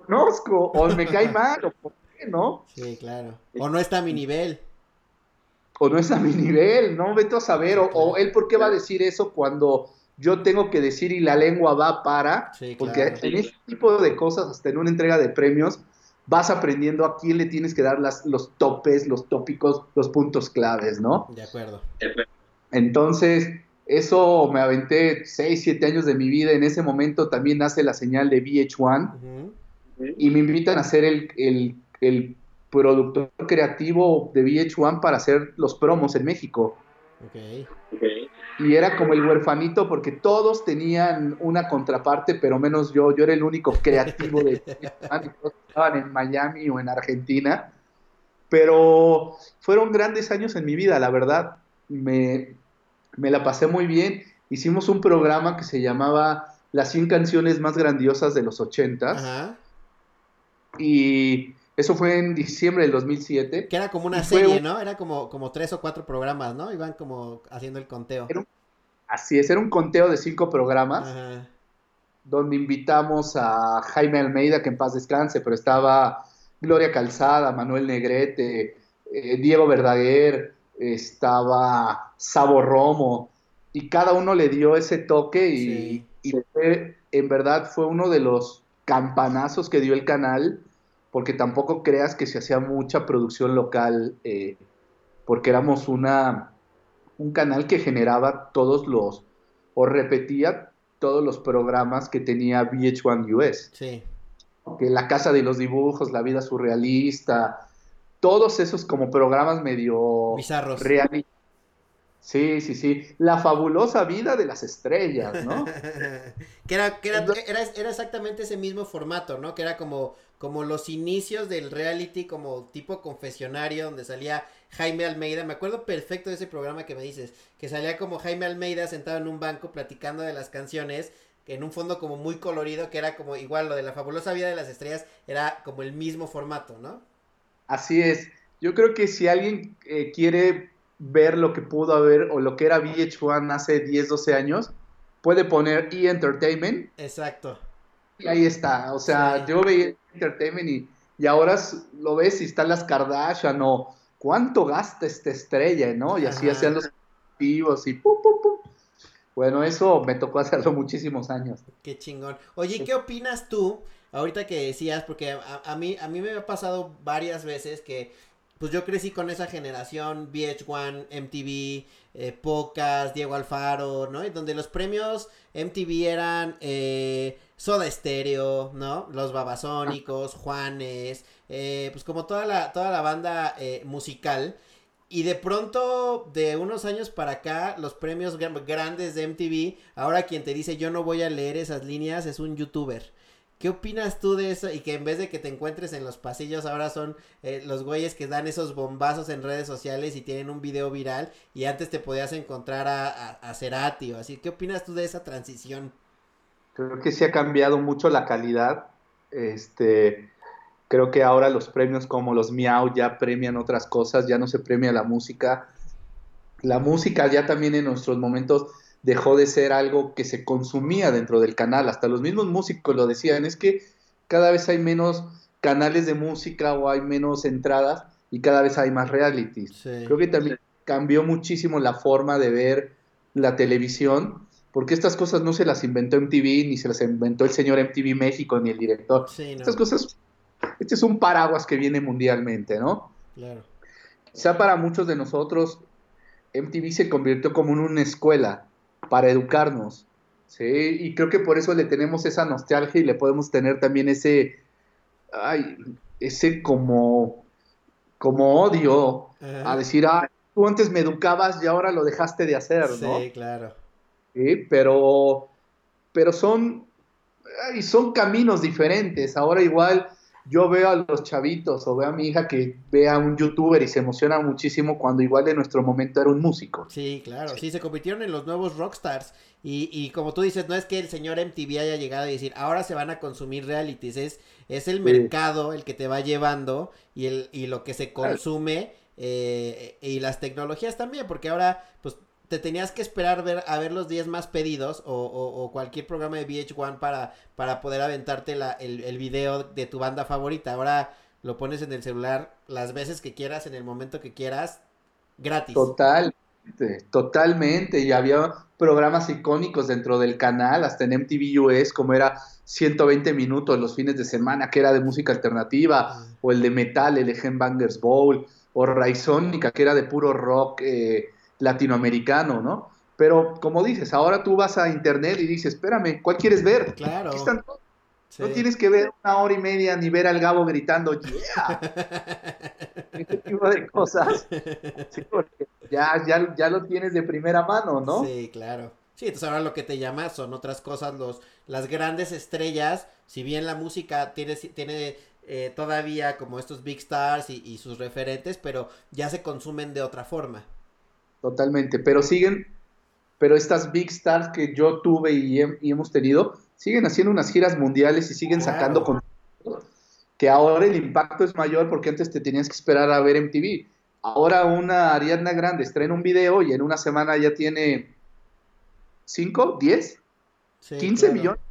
Conozco, o me cae mal, o por qué, ¿no? Sí, claro. O no está a mi nivel. o no es a mi nivel, ¿no? Vete a saber, o, o Claro. él por qué va a decir eso cuando yo tengo que decir y la lengua va para, Sí, porque claro. en este tipo de cosas, hasta en una entrega de premios, vas aprendiendo a quién le tienes que dar las, los topes, los tópicos, los puntos claves, ¿no? De acuerdo. Entonces, eso me aventé 6, 7 años de mi vida, en ese momento también nace la señal de VH1 Ujú. y me invitan a ser el, el, el productor creativo de VH1 para hacer los promos en México. Ok. y era como el huerfanito porque todos tenían una contraparte, pero menos yo. Yo era el único creativo de y todos estaban en Miami o en Argentina. Pero fueron grandes años en mi vida, la verdad. Me, me la pasé muy bien. Hicimos un programa que se llamaba Las 100 canciones más grandiosas de los 80 Ajá. y eso fue en diciembre del 2007. Que era como una fue serie, ¿no? Era como, como tres o cuatro programas, ¿no? Iban como haciendo el conteo. Así es, era un conteo de cinco programas. Ajá. donde invitamos a Jaime Almeida, que en paz descanse, pero estaba Gloria Calzada, Manuel Negrete, eh, Diego Verdaguer, estaba Sabo Romo, y cada uno le dio ese toque y, Sí. y fue- en verdad fue uno de los campanazos que dio el canal, porque tampoco creas que se hacía mucha producción local, eh, porque éramos una, un canal que generaba todos los, o repetía todos los programas que tenía VH1 US Sí. que La Casa de los Dibujos, La Vida Surrealista, todos esos como programas medio Bizarros. reali- Sí, sí, sí. La fabulosa vida de las estrellas, ¿no? que era, que era, era, era exactamente ese mismo formato, ¿no? Que era como, como los inicios del reality, como tipo confesionario, donde salía Jaime Almeida. Me acuerdo perfecto de ese programa que me dices, que salía como Jaime Almeida sentado en un banco platicando de las canciones, en un fondo como muy colorido, que era como igual lo de la fabulosa vida de las estrellas, era como el mismo formato, ¿no? Así es. Yo creo que si alguien eh, quiere ver lo que pudo haber o lo que era VH1 hace 10, 12 años, puede poner E! Entertainment Exacto. y ahí está. O sea, Sí. yo veía Entertainment y, y ahora lo ves y están las Kardashian o cuánto gasta esta estrella, ¿no? Y así Ajá. hacían los activos y pum, pum, pum. Bueno, eso me tocó hacerlo muchísimos años. Qué chingón. Oye, ¿y ¿qué opinas tú? Ahorita que decías, porque a, mí, a mí me ha pasado varias veces que, pues yo crecí con esa generación, VH1, MTV, eh, Pocas, Diego Alfaro, ¿no? Y donde los premios MTV eran eh, Soda Stereo, ¿no? Los Babasónicos, Juanes, eh, pues como toda la, toda la banda eh, musical. Y de pronto, de unos años para acá, los premios gra- grandes de MTV, ahora quien te dice yo no voy a leer esas líneas es un youtuber. ¿Qué opinas tú de eso? Y que en vez de que te encuentres en los pasillos, ahora son eh, los güeyes que dan esos bombazos en redes sociales y tienen un video viral y antes te podías encontrar a, a, a Cerati o así. ¿Qué opinas tú de esa transición? Creo que sí ha cambiado mucho la calidad. Este, creo que ahora los premios como los Miau ya premian otras cosas, ya no se premia la música. La música ya también en nuestros momentos dejó de ser algo que se consumía dentro del canal. Hasta los mismos músicos lo decían, es que cada vez hay menos canales de música o hay menos entradas y cada vez hay más realities. Creo que también cambió muchísimo la forma de ver la televisión, porque estas cosas no se las inventó MTV, ni se las inventó el señor MTV México, ni el director. Estas cosas, este es un paraguas que viene mundialmente, ¿no? Claro. Quizá para muchos de nosotros, MTV se convirtió como en una escuela para educarnos, ¿sí? Y creo que por eso le tenemos esa nostalgia y le podemos tener también ese, ay, ese como, como odio a decir, ah, tú antes me educabas y ahora lo dejaste de hacer, ¿no? Sí, claro. Sí, pero, pero son, ay, son caminos diferentes. Ahora igual yo veo a los chavitos o veo a mi hija que ve a un youtuber y se emociona muchísimo cuando igual en nuestro momento era un músico. Sí, claro, sí, se convirtieron en los nuevos rockstars. Y, y como tú dices, no es que el señor MTV haya llegado y decir, ahora se van a consumir realities, es, es el mercado el que te va llevando y, el, y lo que se consume. Eh, y las tecnologías también, porque ahora, pues te tenías que esperar ver, a ver los 10 más pedidos o, o, cualquier programa de VH1 para, para poder aventarte la, el, el, video de tu banda favorita. Ahora lo pones en el celular las veces que quieras, en el momento que quieras, gratis. Total, totalmente. Y había programas icónicos dentro del canal, hasta en MTV US, como era 120 minutos los fines de semana, que era de música alternativa, o el de metal, el de Bangers Bowl, o Raizónica, que era de puro rock. Eh, latinoamericano, ¿no? Pero como dices, ahora tú vas a internet y dices, espérame, ¿cuál quieres ver? Claro. No tienes que ver una hora y media ni ver al Gabo gritando, yeah. Ese tipo de cosas. Sí, porque ya, ya, ya lo tienes de primera mano, ¿no? Sí, claro. Sí, entonces ahora lo que te llama son otras cosas, los, las grandes estrellas, si bien la música tiene, tiene eh, todavía como estos big stars y, y sus referentes, pero ya se consumen de otra forma. Totalmente, pero siguen, pero estas big stars que yo tuve y, hemos tenido, siguen haciendo unas giras mundiales y siguen sacando contenido, que ahora el impacto es mayor porque antes te tenías que esperar a ver MTV. Ahora una Ariadna Grande estrena un video y en una semana ya tiene 5, 10, 15 millones.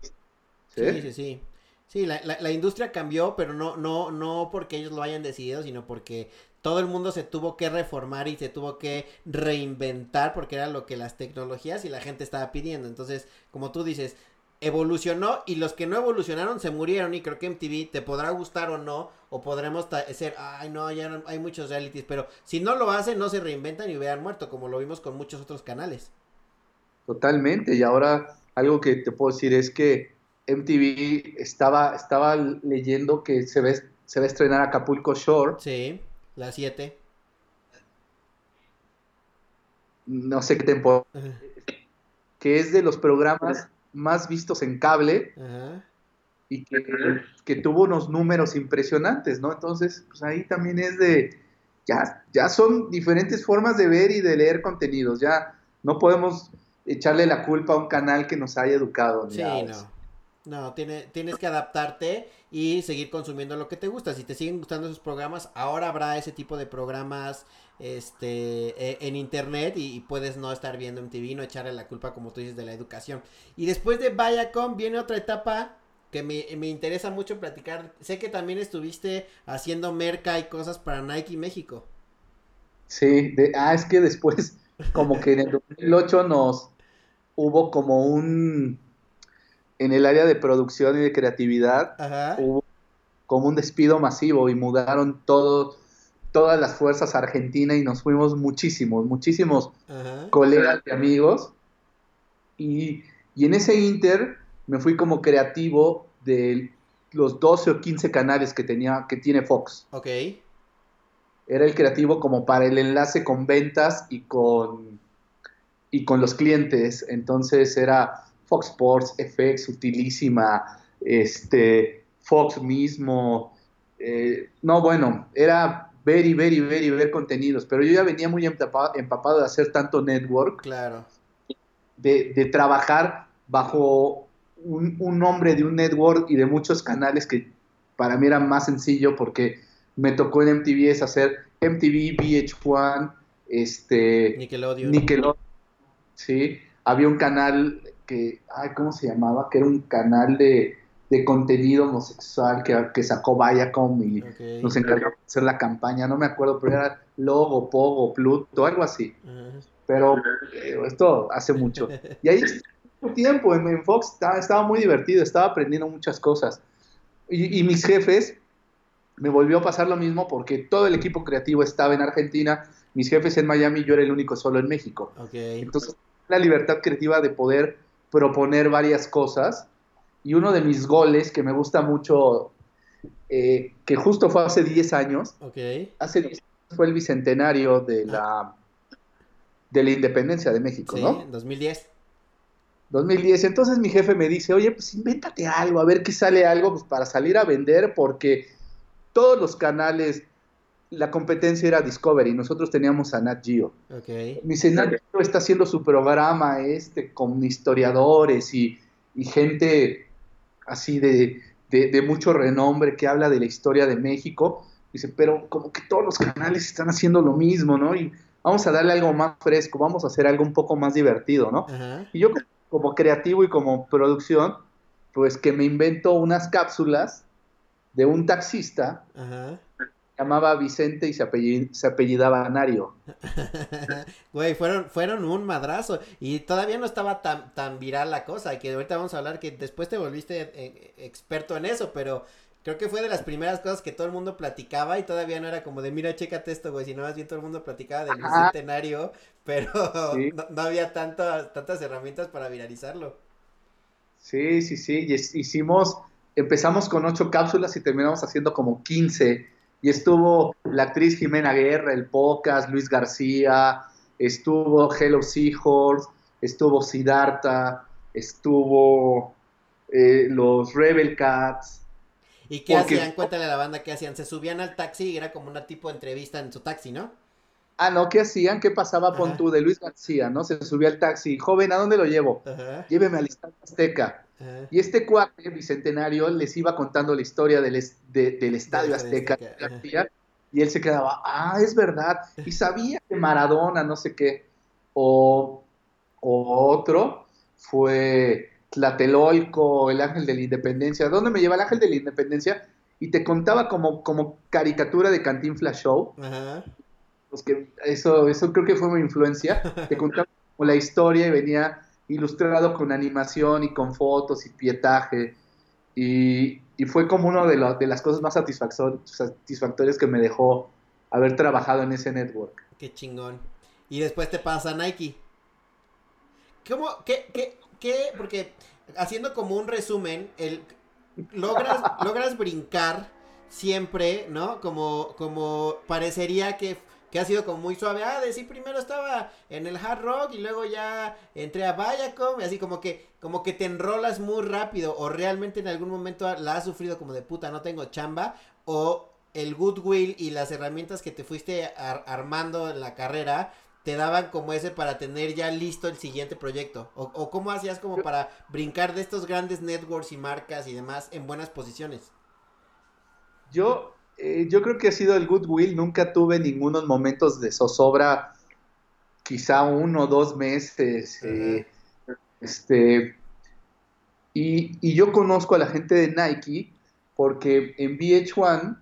¿Sí? sí, sí, sí. la, la, industria cambió, pero no, no, no porque ellos lo hayan decidido, sino porque todo el mundo se tuvo que reformar y se tuvo que reinventar porque era lo que las tecnologías y la gente estaba pidiendo. Entonces, como tú dices, evolucionó y los que no evolucionaron se murieron y creo que MTV te podrá gustar o no o podremos ser, ay no, ya hay muchos realities, pero si no lo hacen no se reinventan y hubieran muerto como lo vimos con muchos otros canales. Totalmente y ahora algo que te puedo decir es que MTV estaba, estaba leyendo que se, ve, se va a estrenar Acapulco Shore. Sí la 7. No sé qué temporada. Que es de los programas más vistos en cable. Y que, tuvo unos números impresionantes, ¿no? Entonces, pues ahí también es de. Ya, ya son diferentes formas de ver y de leer contenidos. Ya no podemos echarle la culpa a un canal que nos haya educado. Sí, no. No, tiene, tienes que adaptarte y seguir consumiendo lo que te gusta. Si te siguen gustando esos programas, ahora habrá ese tipo de programas este e, en internet y, puedes no estar viendo en TV, no echarle la culpa, como tú dices, de la educación. Y después de Viacom viene otra etapa que me, me interesa mucho platicar. Sé que también estuviste haciendo merca y cosas para Nike México. Sí, de, ah, es que después, como que en el 2008 nos hubo como un en el área de producción y de creatividad hubo como un despido masivo y mudaron todo, todas las fuerzas a Argentina y nos fuimos muchísimos, muchísimos colegas y amigos. Y, en ese inter me fui como creativo de los 12 o 15 canales que, tenía, que tiene Fox. Ok. Era el creativo como para el enlace con ventas y con, y con los clientes. Entonces era Fox Sports, FX, utilísima, este, Fox mismo. Eh, no, bueno, era ver y ver y ver y ver contenidos, pero yo ya venía muy empapado, de hacer tanto network. Claro. De, trabajar bajo un, nombre de un network y de muchos canales que para mí era más sencillo porque me tocó en MTV hacer MTV, VH1, este, Nickelodeon. Nickelodeon, sí, había un canal que, ay, ¿cómo se llamaba? Que era un canal de, de contenido homosexual que, que sacó Viacom y nos encargamos de hacer la campaña, no me acuerdo, pero era Logo, Pogo, Pluto, algo así. Pero eh, esto hace mucho. Y ahí mucho tiempo en, en Fox, estaba, estaba muy divertido, estaba aprendiendo muchas cosas. Y, y mis jefes, me volvió a pasar lo mismo porque todo el equipo creativo estaba en Argentina, mis jefes en Miami, yo era el único solo en México. Ok. Entonces, la libertad creativa de poder proponer varias cosas. Y uno de mis goles que me gusta mucho, eh, que justo fue hace 10 años, hace 10 años fue el bicentenario de la, de la independencia de México, Sí, ¿no? en 2010. 2010. Entonces mi jefe me dice, oye, pues invéntate algo, a ver qué sale algo pues, para salir a vender, porque todos los canales, la competencia era Discovery, nosotros teníamos a Nat Geo. Ok. Me dice, Nat Geo está haciendo su programa este con historiadores y, y gente así de, de, de mucho renombre que habla de la historia de México. Dice, pero como que todos los canales están haciendo lo mismo, ¿no? Y vamos a darle algo más fresco, vamos a hacer algo un poco más divertido, ¿no? Y yo como- como creativo y como producción, pues que me invento unas cápsulas de un taxista, Ajá. Llamaba Vicente y se, apelli- se apellidaba Nario. Güey, fueron, fueron un madrazo. Y todavía no estaba tan, tan viral la cosa. Que ahorita vamos a hablar que después te volviste eh, experto en eso. Pero creo que fue de las primeras cosas que todo el mundo platicaba. Y todavía no era como de, mira, chécate esto, güey. Sino más bien todo el mundo platicaba del bicentenario. Pero Sí. no, no había tantas, tantas herramientas para viralizarlo. Sí, sí, sí, y hicimos, empezamos con ocho cápsulas y terminamos haciendo como 15. Y estuvo la actriz Jimena Guerra, el Pocas, Luis García, estuvo Hello Seahorse, estuvo Siddhartha, estuvo eh, los Rebel Cats. ¿Y qué Porque- hacían? Cuéntale a la banda qué hacían. Se subían al taxi y era como una tipo de entrevista en su taxi, ¿no? Ah, no, ¿qué hacían? ¿Qué pasaba, Ajá. tú, de Luis García, ¿no? Se subía al taxi, joven, ¿a dónde lo llevo? Ajá. Lléveme al Estadio Azteca. Ajá. Y este cuate, Bicentenario, les iba contando la historia del, es- de- del Estadio Azteca. Y él se quedaba, ah, es verdad. Y sabía que Maradona, no sé qué. O, o otro fue Tlatelolco, el Ángel de la Independencia. ¿Dónde me lleva el Ángel de la Independencia? Y te contaba como, como caricatura de Cantinflas Show. Ajá. Pues que eso, eso creo que fue mi influencia. Te contaba como la historia y venía ilustrado con animación y con fotos y pietaje. Y, y fue como una de, de las cosas más satisfactor- satisfactorias que me dejó haber trabajado en ese network. Qué chingón. Y después te pasa Nike. ¿Cómo? ¿Qué? ¿Qué? ¿Qué? Porque haciendo como un resumen, el logras, logras brincar siempre, ¿no? Como, como parecería que, que ha sido como muy suave. Ah, de sí, primero estaba en el hard rock y luego ya entré a Viacom y así como que, como que te enrolas muy rápido o realmente en algún momento la has sufrido como de puta, no tengo chamba o el goodwill y las herramientas que te fuiste ar- armando en la carrera te daban como ese para tener ya listo el siguiente proyecto? ¿O, o cómo hacías como para brincar de estos grandes networks y marcas y demás en buenas posiciones? Yo, eh, yo creo que ha sido el goodwill. Nunca tuve ningunos momentos de zozobra, quizá uno o dos meses. eh, este, y, y yo conozco a la gente de Nike porque en VH1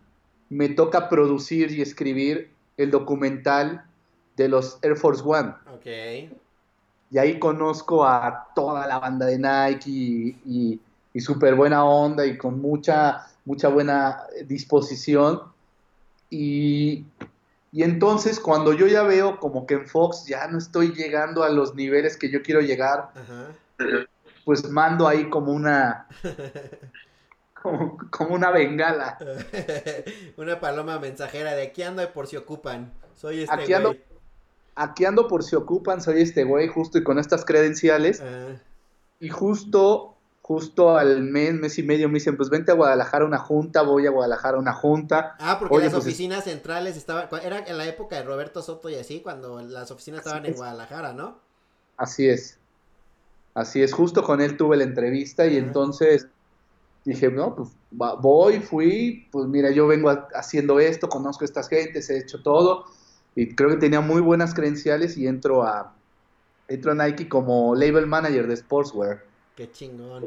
me toca producir y escribir el documental de los Air Force One. Ok. Y ahí conozco a toda la banda de Nike y, y, y súper buena onda y con mucha, mucha buena disposición. Y, y entonces cuando yo ya veo como que en Fox ya no estoy llegando a los niveles que yo quiero llegar, Ajá. pues mando ahí como una, como, como una bengala. Una paloma mensajera de aquí ando por si ocupan. Soy este Aquí ando, güey. aquí ando por si ocupan, soy este güey justo y con estas credenciales. Ajá. Y justo, justo al mes, mes y medio me dicen, pues vente a Guadalajara a una junta, voy a Guadalajara a una junta. Ah, porque Oye, las pues, es- oficinas centrales estaban, era en la época de Roberto Soto y así, cuando las oficinas Así estaban en. Guadalajara, ¿no? Así es. Así es, justo con él tuve la entrevista y entonces dije, no, pues va- voy, fui, pues mira, yo vengo haciendo esto, conozco a estas gentes, he hecho todo y creo que tenía muy buenas credenciales y entro a, entro a Nike como label manager de sportswear. Qué chingón.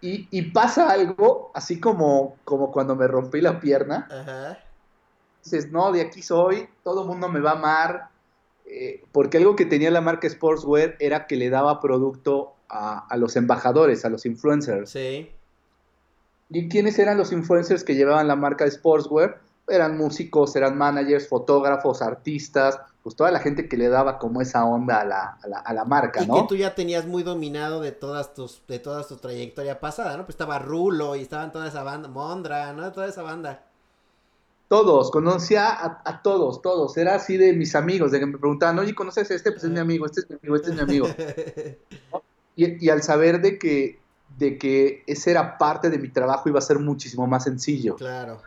Y, y pasa algo, así como, como cuando me rompí la pierna. Ajá. Dices, no, de aquí soy, todo el mundo me va a amar. eh, porque algo que tenía la marca Sportswear era que le daba producto a, a los embajadores, a los influencers. Sí. ¿Y quiénes eran los influencers que llevaban la marca Sportswear? Eran músicos, eran managers, fotógrafos, artistas, pues toda la gente que le daba como esa onda a la, a la, a la marca, Y ¿no? que tú ya tenías muy dominado de todas tus, de toda tu trayectoria pasada, ¿no? Pues estaba Rulo y estaban toda esa banda, Mondra, ¿no? Toda esa banda. Todos, conocía a, a todos, todos. Era así de mis amigos, de que me preguntaban, oye, ¿conoces a este? Pues es mi amigo, este es mi amigo, este es mi amigo. Y, y al saber de que, de que ese era parte de mi trabajo iba a ser muchísimo más sencillo. claro.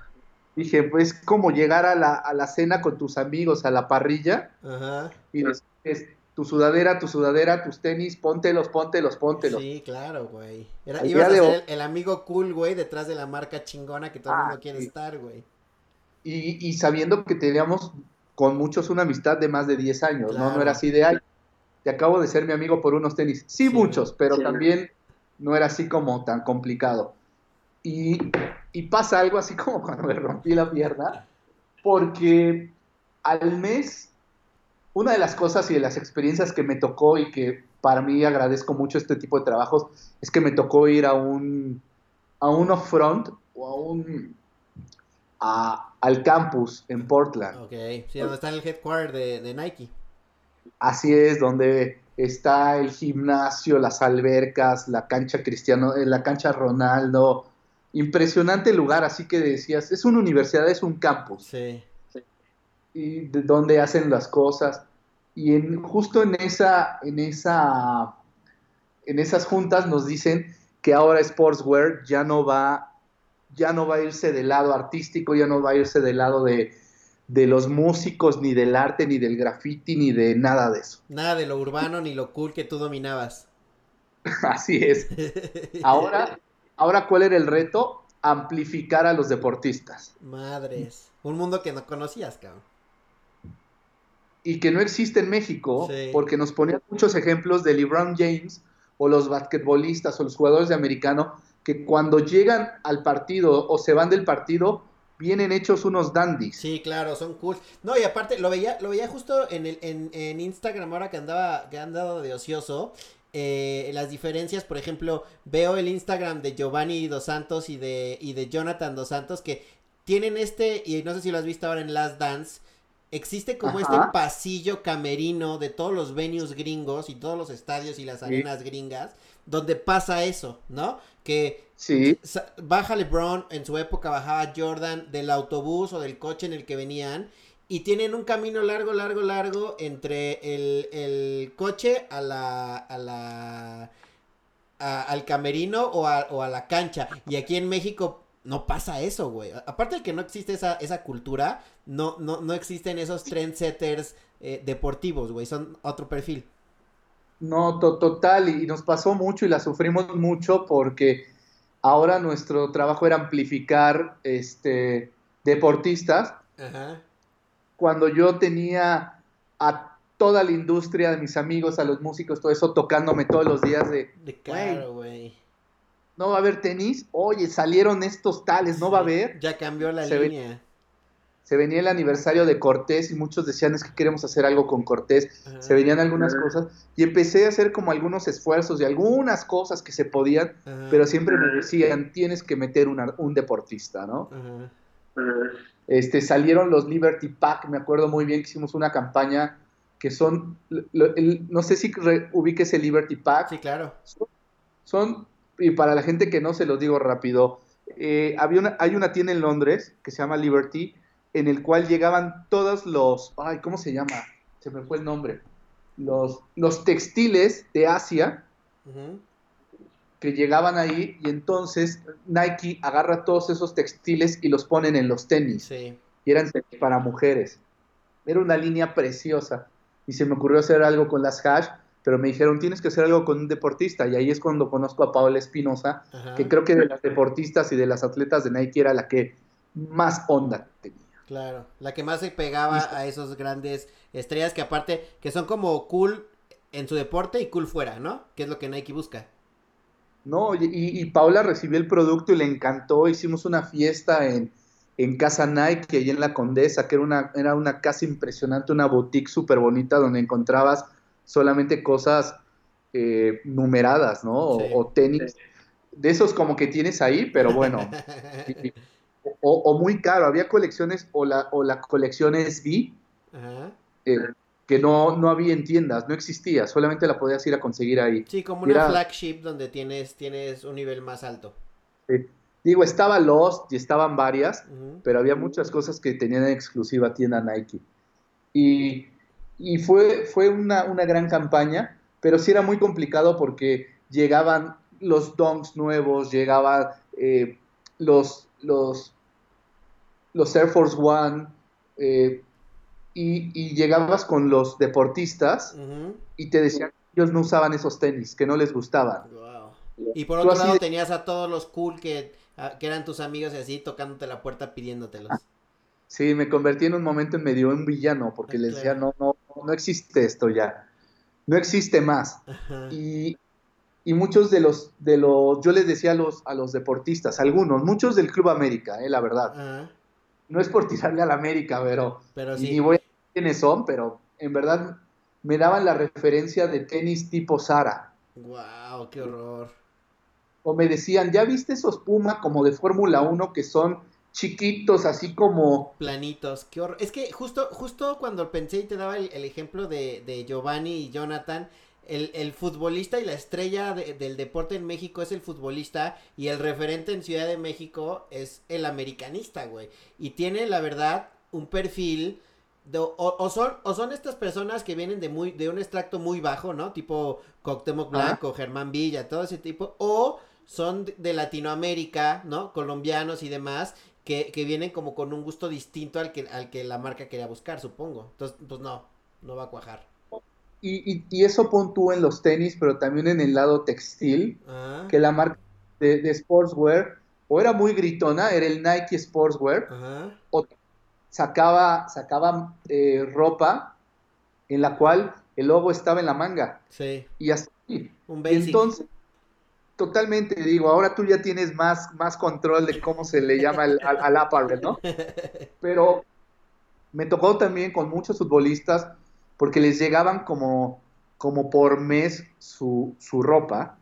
Dije, pues como llegar a la, a la cena con tus amigos, a la parrilla, Ajá. y decirles, tu sudadera, tu sudadera, tus tenis, póntelos, póntelos, póntelos. Sí, claro, güey. Era, ibas a ser el, el amigo cool, güey, detrás de la marca chingona que todo el Ah, mundo quiere sí. estar, güey. Y, y sabiendo que teníamos con muchos una amistad de más de 10 años, ¿no? No era así de, ay, te acabo de ser mi amigo por unos tenis. Sí, Sí, muchos, pero sí. también no era así como tan complicado. Y, y pasa algo así como cuando me rompí la pierna, porque al mes, una de las cosas y de las experiencias que me tocó y que para mí agradezco mucho este tipo de trabajos, es que me tocó ir a un, a un off-front o a un, a- al campus en Portland. Ok. Sí, donde está el headquarter de, de Nike. Así es, donde está el gimnasio, las albercas, la cancha Cristiano, eh, la cancha Ronaldo. Impresionante lugar, así que decías, es una universidad, es un campus, Sí. y de donde hacen las cosas. Y en, justo en esa, en esa, en esas juntas nos dicen que ahora Sportswear ya no va, ya no va a irse del lado artístico, ya no va a irse del lado de, de los músicos, ni del arte, ni del graffiti, ni de nada de eso. Nada de lo urbano ni lo cool que tú dominabas. Así es. Ahora, ahora ¿cuál era el reto? Amplificar a los deportistas. Madres. Un mundo que no conocías, cabrón. Y que no existe en México, Sí. porque nos ponían muchos ejemplos de LeBron James o los basquetbolistas o los jugadores de americano, que cuando llegan al partido o se van del partido, vienen hechos unos dandies. Sí, claro, son cool. No, y aparte, lo veía, lo veía justo en el, en, en Instagram ahora que andaba, que han dado de ocioso. Eh, las diferencias, por ejemplo, veo el Instagram de Giovanni Dos Santos y de, y de Jonathan Dos Santos que tienen este, y no sé si lo has visto ahora en Last Dance, existe como Ajá. este pasillo camerino de todos los venues gringos y todos los estadios y las Sí. arenas gringas, donde pasa eso, ¿no? Que Sí, baja LeBron, en su época bajaba Jordan del autobús o del coche en el que venían y tienen un camino largo, largo, largo entre el, el coche a la, a la, a- al camerino o a, o a la cancha. Y aquí en México no pasa eso, güey. Aparte de que no existe esa, esa cultura, no, no, no existen esos trendsetters eh, deportivos, güey. Son otro perfil. no, to- total, y nos pasó mucho y la sufrimos mucho porque ahora nuestro trabajo era amplificar este, deportistas Ajá. Cuando yo tenía a toda la industria de mis amigos, a los músicos, todo eso tocándome todos los días de, De claro, güey. no va a haber tenis, oye, salieron estos tales, no va a haber. Ya cambió la Se línea. Se venía el aniversario de Cortés y muchos decían es que queremos hacer algo con Cortés. Ajá. Se venían algunas cosas y empecé a hacer como algunos esfuerzos y algunas cosas que se podían, Ajá. pero siempre me decían tienes que meter una- un deportista, ¿no? Este, salieron los Liberty Pack, me acuerdo muy bien que hicimos una campaña que son, lo- el- no sé si re- ubiques el Liberty Pack, Sí, claro. son, y para la gente que no se los digo rápido, eh, había una, hay una tienda en Londres que se llama Liberty, en el cual llegaban todos los, ay, ¿cómo se llama? Se me fue el nombre. Los, los textiles de Asia Ujú. Que llegaban ahí y entonces Nike agarra todos esos textiles y los ponen en los tenis Sí. y eran tenis para mujeres. Era una línea preciosa y se me ocurrió hacer algo con las hash, pero me dijeron tienes que hacer algo con un deportista y ahí es cuando conozco a Paola Espinosa, que creo que de las deportistas y de las atletas de Nike era la que más onda tenía. Claro. La que más se pegaba a esos grandes estrellas que aparte, que son como cool en su deporte y cool fuera, ¿no? Que es lo que Nike busca. No, y, y Paula recibió el producto y le encantó. Hicimos una fiesta en, en Casa Nike, allí en la Condesa, que era una, era una casa impresionante, una boutique súper bonita donde encontrabas solamente cosas eh, numeradas, ¿no? O, tenis. De esos como que tienes ahí, pero bueno. o, muy caro. Había colecciones, o la, o la colección SB, eh, que no, no había en tiendas, no existía, solamente la podías ir a conseguir ahí. Sí, como una flagship donde tienes, tienes un nivel más alto. Digo, estaba Lost y estaban varias, pero había muchas cosas que tenían en exclusiva tienda Nike. Y, y fue, fue una, una, gran campaña, pero sí era muy complicado porque llegaban los donks nuevos, llegaban eh, los, los, los Air Force One, eh, y, llegabas con los deportistas y te decían que ellos no usaban esos tenis, que no les gustaban. Y por otro lado tenías a todos los cool que, que, eran tus amigos y así tocándote la puerta pidiéndotelos. Sí, me convertí en un momento en medio un villano porque ah, les decía, no, no, no existe esto ya, no existe más. Y, y, muchos de los, de los, yo les decía a los, a los deportistas, algunos, muchos del Club América, eh, la verdad. No es por tirarle a la América, pero, pero sí. y voy a quiénes son, pero en verdad me daban la referencia de tenis tipo Sara. ¡Wow! ¡Qué horror! O me decían, ¿ya viste esos Puma como de Fórmula 1 que son chiquitos, así como... Planitos, qué horror. Es que justo, justo cuando pensé y te daba el, ejemplo de, de, Giovanni y Jonathan, el, el futbolista y la estrella del deporte en México es el futbolista y el referente en Ciudad de México es el americanista, güey. Y tiene, la verdad, un perfil o, son, o son estas personas que vienen de muy de un extracto muy bajo, ¿no? Tipo Coctemoc Blanco, Germán Villa, todo ese tipo. O son de Latinoamérica, ¿no? Colombianos y demás, que, que vienen como con un gusto distinto al que, al que la marca quería buscar, supongo. Entonces, pues no, no va a cuajar. Y, y, eso pon tú en los tenis, pero también en el lado textil, ah. que la marca de, de, sportswear o era muy gritona, era el Nike Sportswear, Ajá. Sacaba, sacaba eh, ropa en la cual el logo estaba en la manga. Sí. Y así. Un entonces, totalmente, digo, ahora tú ya tienes más, más control de cómo se le llama al, al, ¿no? Pero me tocó también con muchos futbolistas porque les llegaban como, como por mes su, su ropa.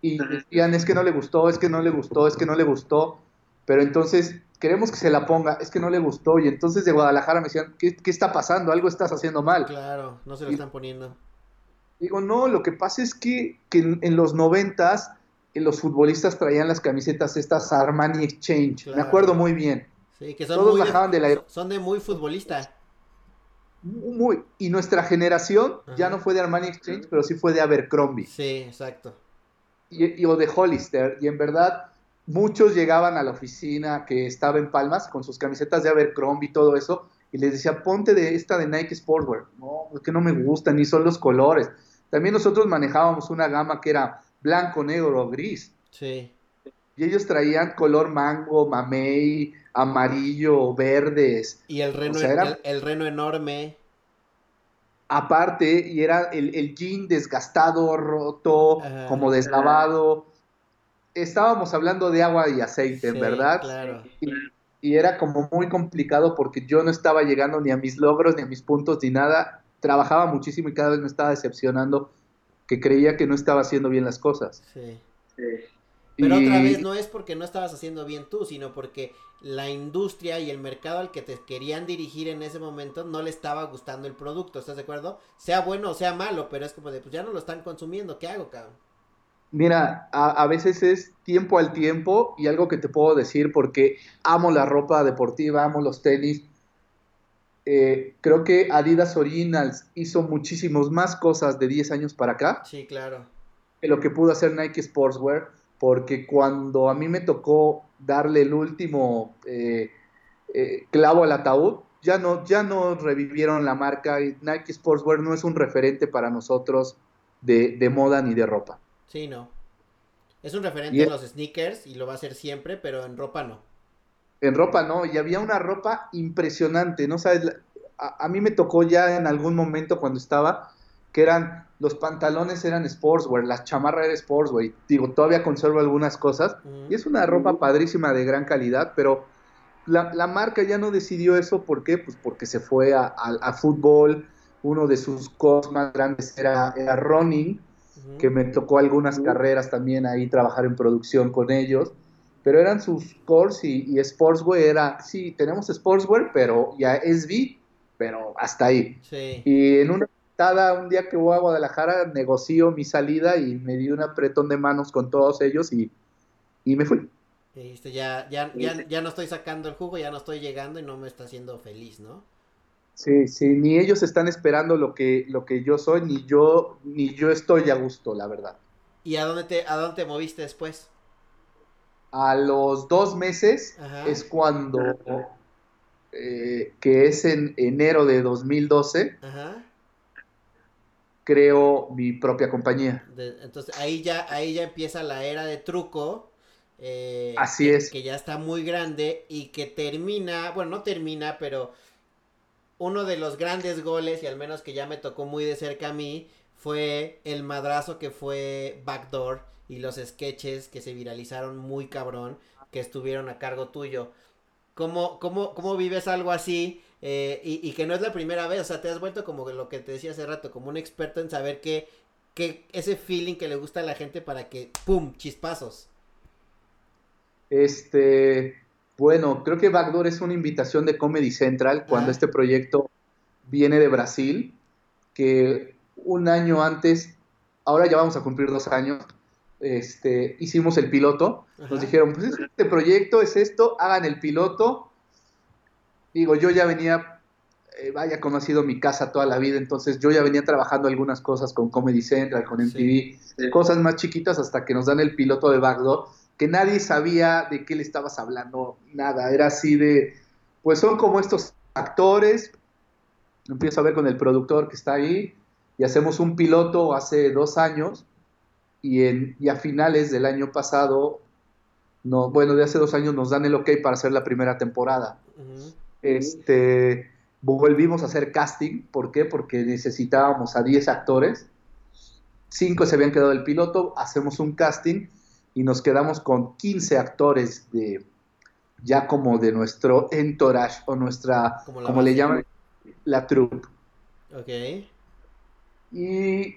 Y decían, es que no le gustó, es que no le gustó, es que no le gustó. Pero entonces queremos que se la ponga, es que no le gustó. Y entonces de Guadalajara me decían, ¿qué, está pasando? Algo estás haciendo mal. Claro, no se lo están poniendo. Digo, no, lo que pasa es que, en, los noventas eh, los futbolistas traían las camisetas estas Armani Exchange. Me acuerdo muy bien. Sí, que son Todos bajaban de, la... Son de muy futbolista. Muy, y nuestra generación ya no fue de Armani Exchange, pero sí fue de Abercrombie. Sí, exacto. Y, y, o de Hollister. Y en verdad, muchos llegaban a la oficina que estaba en Palmas con sus camisetas de Abercrombie y todo eso, y les decía, ponte de esta de Nike Sportswear. No, es que no me gusta, ni son los colores. También nosotros manejábamos una gama que era blanco, negro o gris. Sí. Y ellos traían color mango, mamey, amarillo, verdes. Y el reno, el, reno enorme. Aparte, y era el, el jean desgastado, roto, como deslavado estábamos hablando de agua y aceite, ¿verdad? Claro. Y, era como muy complicado porque yo no estaba llegando ni a mis logros, ni a mis puntos, ni nada. Trabajaba muchísimo y cada vez me estaba decepcionando que creía que no estaba haciendo bien las cosas. Sí. Pero otra vez no es porque no estabas haciendo bien tú, sino porque la industria y el mercado al que te querían dirigir en ese momento no le estaba gustando el producto, ¿estás de acuerdo? Sea bueno o sea malo, pero es como de, pues ya no lo están consumiendo, ¿qué hago, cabrón? Mira, a, veces es tiempo al tiempo y algo que te puedo decir porque amo la ropa deportiva, amo los tenis. Eh, creo que Adidas Originals hizo muchísimos más cosas de 10 años para acá. Sí, claro. Que lo que pudo hacer Nike Sportswear, porque cuando a mí me tocó darle el último eh, eh, clavo al ataúd, ya no, ya no revivieron la marca y Nike Sportswear no es un referente para nosotros de moda ni de ropa. Sí, no. Es un referente en los sneakers y lo va a ser siempre, pero en ropa no. En ropa no, y había una ropa impresionante, ¿no sabes? A, mí me tocó ya en algún momento cuando estaba que eran, los pantalones eran sportswear, las chamarras eran sportswear, digo, todavía conservo algunas cosas, y es una ropa padrísima de gran calidad, pero la, marca ya no decidió eso, ¿por qué? Pues porque se fue a, fútbol, uno de sus cosas más grandes era, era running, que me tocó algunas carreras también ahí trabajar en producción con ellos, pero eran sus cores y, Sportswear era, sí, tenemos Sportswear, pero ya es V, pero hasta ahí. Y en una tada, un día que voy a Guadalajara, negocio mi salida y me di un apretón de manos con todos ellos y, me fui. dijiste, ya, ya, ya, ya no estoy sacando el jugo, ya no estoy llegando y no me está haciendo feliz, ¿no? Sí, sí, ni ellos están esperando lo que, lo que yo soy, ni yo, ni yo estoy a gusto, la verdad. ¿Y a dónde te, a dónde te moviste después? A los dos meses es cuando, eh, que es en enero de 2012, creo mi propia compañía. entonces ahí ya, ahí ya empieza la era de truco. Eh, Así es. Que ya está muy grande y que termina, bueno, no termina, pero uno de los grandes goles, y al menos que ya me tocó muy de cerca a mí, fue el madrazo que fue Backdoor y los sketches que se viralizaron muy cabrón, que estuvieron a cargo tuyo. ¿Cómo, cómo, cómo vives algo así? Eh, y, que no es la primera vez, o sea, te has vuelto como lo que te decía hace rato, como un experto en saber que, que ese feeling que le gusta a la gente para que, ¡pum!, chispazos. Este, bueno, creo que Backdoor es una invitación de Comedy Central cuando este proyecto viene de Brasil, que un año antes, ahora ya vamos a cumplir dos años, este, hicimos el piloto. Nos dijeron, pues este proyecto es esto, hagan el piloto. Digo, yo ya venía, eh, vaya conocido mi casa toda la vida, entonces yo ya venía trabajando algunas cosas con Comedy Central, con MTV, cosas más chiquitas hasta que nos dan el piloto de Backdoor, que nadie sabía de qué le estabas hablando, nada, era así de, pues son como estos actores, empiezo a ver con el productor que está ahí, y hacemos un piloto hace dos años, y, en, y a finales del año pasado, no, bueno, de hace dos años nos dan el ok para hacer la primera temporada. Este, volvimos a hacer casting, ¿por qué? Porque necesitábamos a 10 actores, 5 se habían quedado el piloto, hacemos un casting y nos quedamos con 15 actores de ya como de nuestro entourage o nuestra, como, le llaman, la troupe. Ok. Y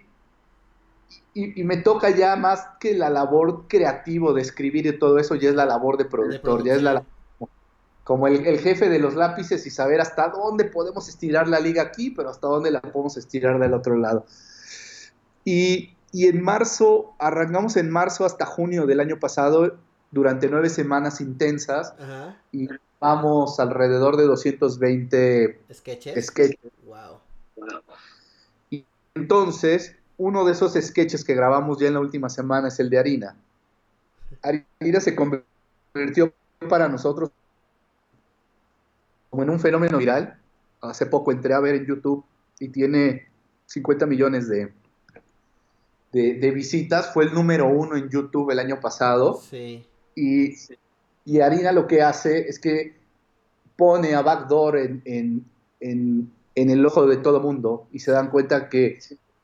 y, me toca ya más que la labor creativo de escribir y todo eso, ya es la labor de productor, ya es la como el, jefe de los lápices y saber hasta dónde podemos estirar la liga aquí, pero hasta dónde la podemos estirar del otro lado. Y, en marzo, arrancamos en marzo hasta junio del año pasado, durante nueve semanas intensas, y vamos alrededor de 220 sketches. sketches. Wow. Y entonces, uno de esos sketches que grabamos ya en la última semana es el de Harina. Harina se convirtió para nosotros como en un fenómeno viral. Hace poco entré a ver en YouTube y tiene 50 millones de, de, visitas. Fue el número uno en YouTube el año pasado. Sí. Y, y Harina lo que hace es que pone a Backdoor en, en, en, en el ojo de todo mundo y se dan cuenta que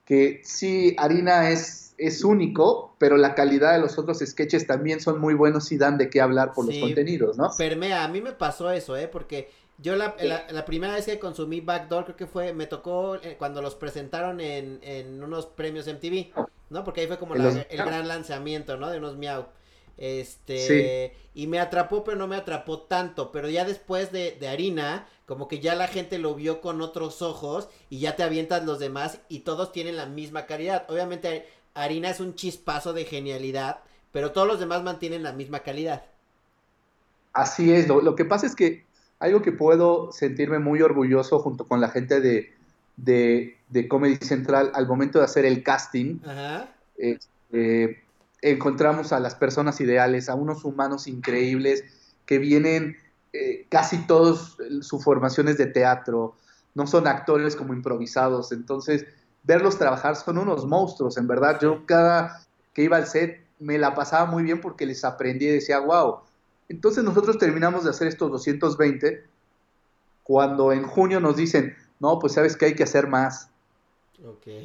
que sí, Harina es, es único, pero la calidad de los otros sketches también son muy buenos y dan de qué hablar por los contenidos, ¿no? Permea, a mí me pasó eso, ¿eh? Porque yo la, la, primera vez que consumí Backdoor creo que fue, me tocó eh, cuando los presentaron en, en unos premios MTV, ¿no? Porque ahí fue como el gran lanzamiento, ¿no? De unos Miau. Este, y me atrapó, pero no me atrapó tanto. Pero ya después de, de, Harina, como que ya la gente lo vio con otros ojos y ya te avientas los demás y todos tienen la misma calidad. Obviamente, Harina es un chispazo de genialidad, pero todos los demás mantienen la misma calidad. Así es, lo, que pasa es que algo que puedo sentirme muy orgulloso junto con la gente de, de, de Comedy Central al momento de hacer el casting. Ajá. Este, encontramos a las personas ideales, a unos humanos increíbles que vienen eh, casi todos su formación es de teatro, no son actores como improvisados, entonces verlos trabajar son unos monstruos, en verdad. Yo cada que iba al set me la pasaba muy bien porque les aprendí y decía, wow. Entonces nosotros terminamos de hacer estos 220 cuando en junio nos dicen, no, pues sabes que hay que hacer más.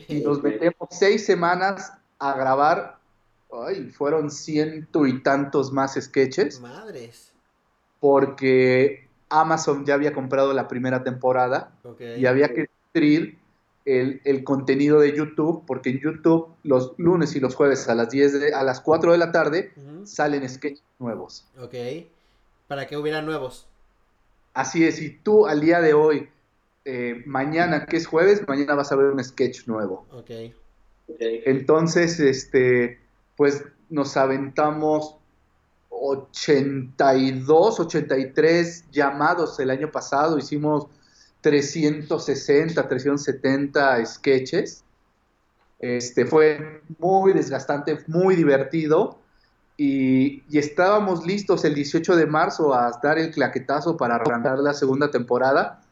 Y nos metemos seis semanas a grabar, ay, fueron ciento y tantos más sketches, Madres. porque Amazon ya había comprado la primera temporada y había que nutrir el, el contenido de YouTube, porque en YouTube los lunes y los jueves a las 10 de- a las 4 de la tarde salen sketches nuevos. Ok. Para que hubiera nuevos. Así es, y tú al día de hoy, eh, mañana que es jueves, mañana vas a ver un sketch nuevo. Ok. Entonces, este, pues nos aventamos 82, 83 llamados el año pasado, hicimos 360, 370 sketches. Este, fue muy desgastante, muy divertido. Y, y estábamos listos el 18 de marzo a dar el claquetazo para arrancar la segunda temporada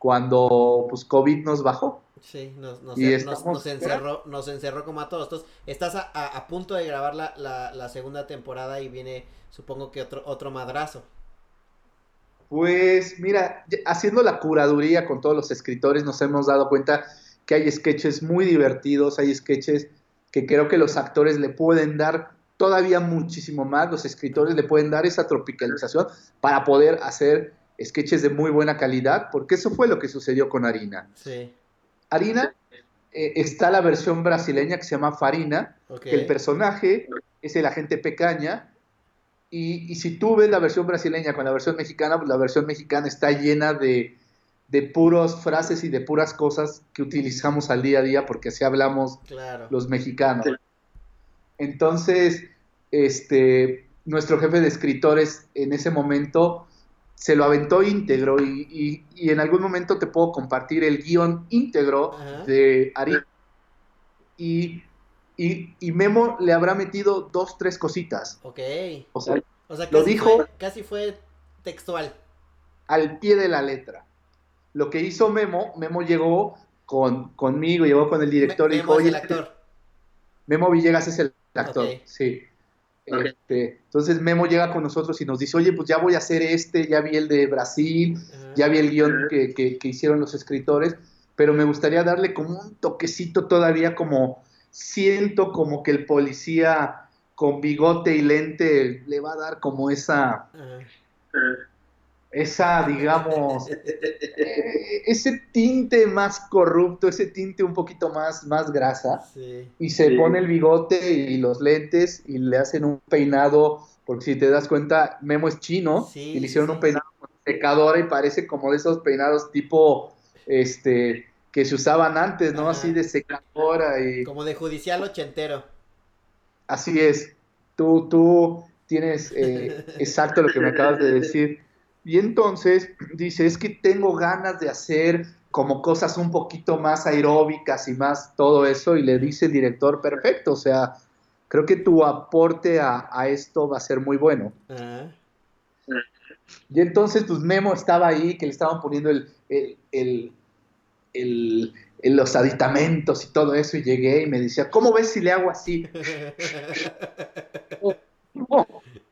cuando pues COVID nos bajó. Sí, nos, nos, Y nos- encerró, nos encerró como a todos. Entonces, estás a, a- a punto de grabar la, la, la segunda temporada y viene, supongo que otro, otro madrazo. Pues mira, haciendo la curaduría con todos los escritores nos hemos dado cuenta que hay sketches muy divertidos, hay sketches que creo que los actores le pueden dar todavía muchísimo más, los escritores le pueden dar esa tropicalización para poder hacer sketches de muy buena calidad, porque eso fue lo que sucedió con Harina. Sí. Harina eh, está la versión brasileña que se llama Farina, que el personaje es el agente Pecaña. Y, y si tú ves la versión brasileña con la versión mexicana, pues la versión mexicana está llena de, de puras frases y de puras cosas que utilizamos al día a día, porque así hablamos Claro. los mexicanos. Entonces, este, nuestro jefe de escritores en ese momento se lo aventó íntegro y, y- y en algún momento te puedo compartir el guion íntegro Ajá. de Ari. Y, y, y Memo le habrá metido dos, tres cositas. Ok. O sea, O sea, Lo casi, dijo- fue, casi fue textual. al pie de la letra. Lo que hizo Memo, Memo llegó con, conmigo, llegó con el director Me- y Memo dijo, es el actor. Memo Villegas es el actor, Ok. sí. Este, entonces Memo llega con nosotros y nos dice, oye, pues ya voy a hacer este, ya vi el de Brasil, ya vi el guion que, que- que hicieron los escritores, pero me gustaría darle como un toquecito todavía como, siento como que el policía con bigote y lente le va a dar como esa. Esa, digamos, eh, ese tinte más corrupto, ese tinte un poquito más, más grasa Sí. y se Sí. pone el bigote y los lentes y le hacen un peinado, porque si te das cuenta, Memo es chino Sí, y le hicieron sí. un peinado con secadora y parece como de esos peinados tipo, este, que se usaban antes, ¿no? Ajá. Así de secadora y Como de judicial ochentero. así es. Tú, tú tienes eh, exacto lo que me acabas de decir. Y entonces dice, es que tengo ganas de hacer como cosas un poquito más aeróbicas y más todo eso, y le dice el director, perfecto, o sea, creo que tu aporte a, a esto va a ser muy bueno. Y entonces, pues Memo estaba ahí, que le estaban poniendo el, el, el- los aditamentos y todo eso, y llegué y me decía, ¿cómo ves si le hago así? Memo,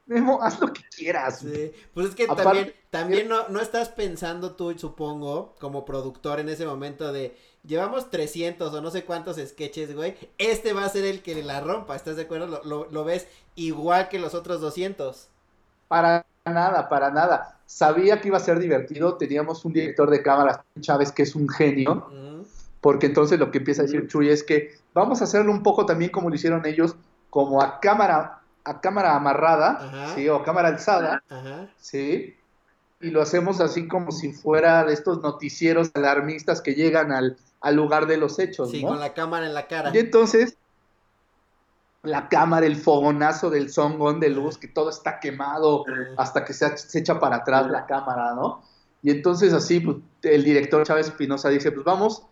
Memo, haz lo que quieras. Sí, pues es que Aparte- también, también no, no estás pensando tú, supongo, como productor en ese momento de, llevamos 300 o no sé cuántos sketches, güey, este va a ser el que la rompa, ¿estás de acuerdo? Lo, lo, lo ves igual que los otros 200. Para nada, para nada. Sabía que iba a ser divertido. Teníamos un director de cámaras, Chávez, que es un genio, porque entonces lo que empieza a decir Chuy es que vamos a hacerlo un poco también como lo hicieron ellos, como a cámara, a cámara amarrada, Ajá. ¿sí? o cámara alzada, Ajá. ¿sí? Y lo hacemos así como si fuera de estos noticieros alarmistas que llegan al, al lugar de los hechos, Sí, ¿no? con la cámara en la cara. Y entonces, la cámara, el fogonazo del zongón de luz, que todo está quemado hasta que se, se echa para atrás la cámara, ¿no? Y entonces así, pues, el director Chávez Espinosa dice, pues vamos,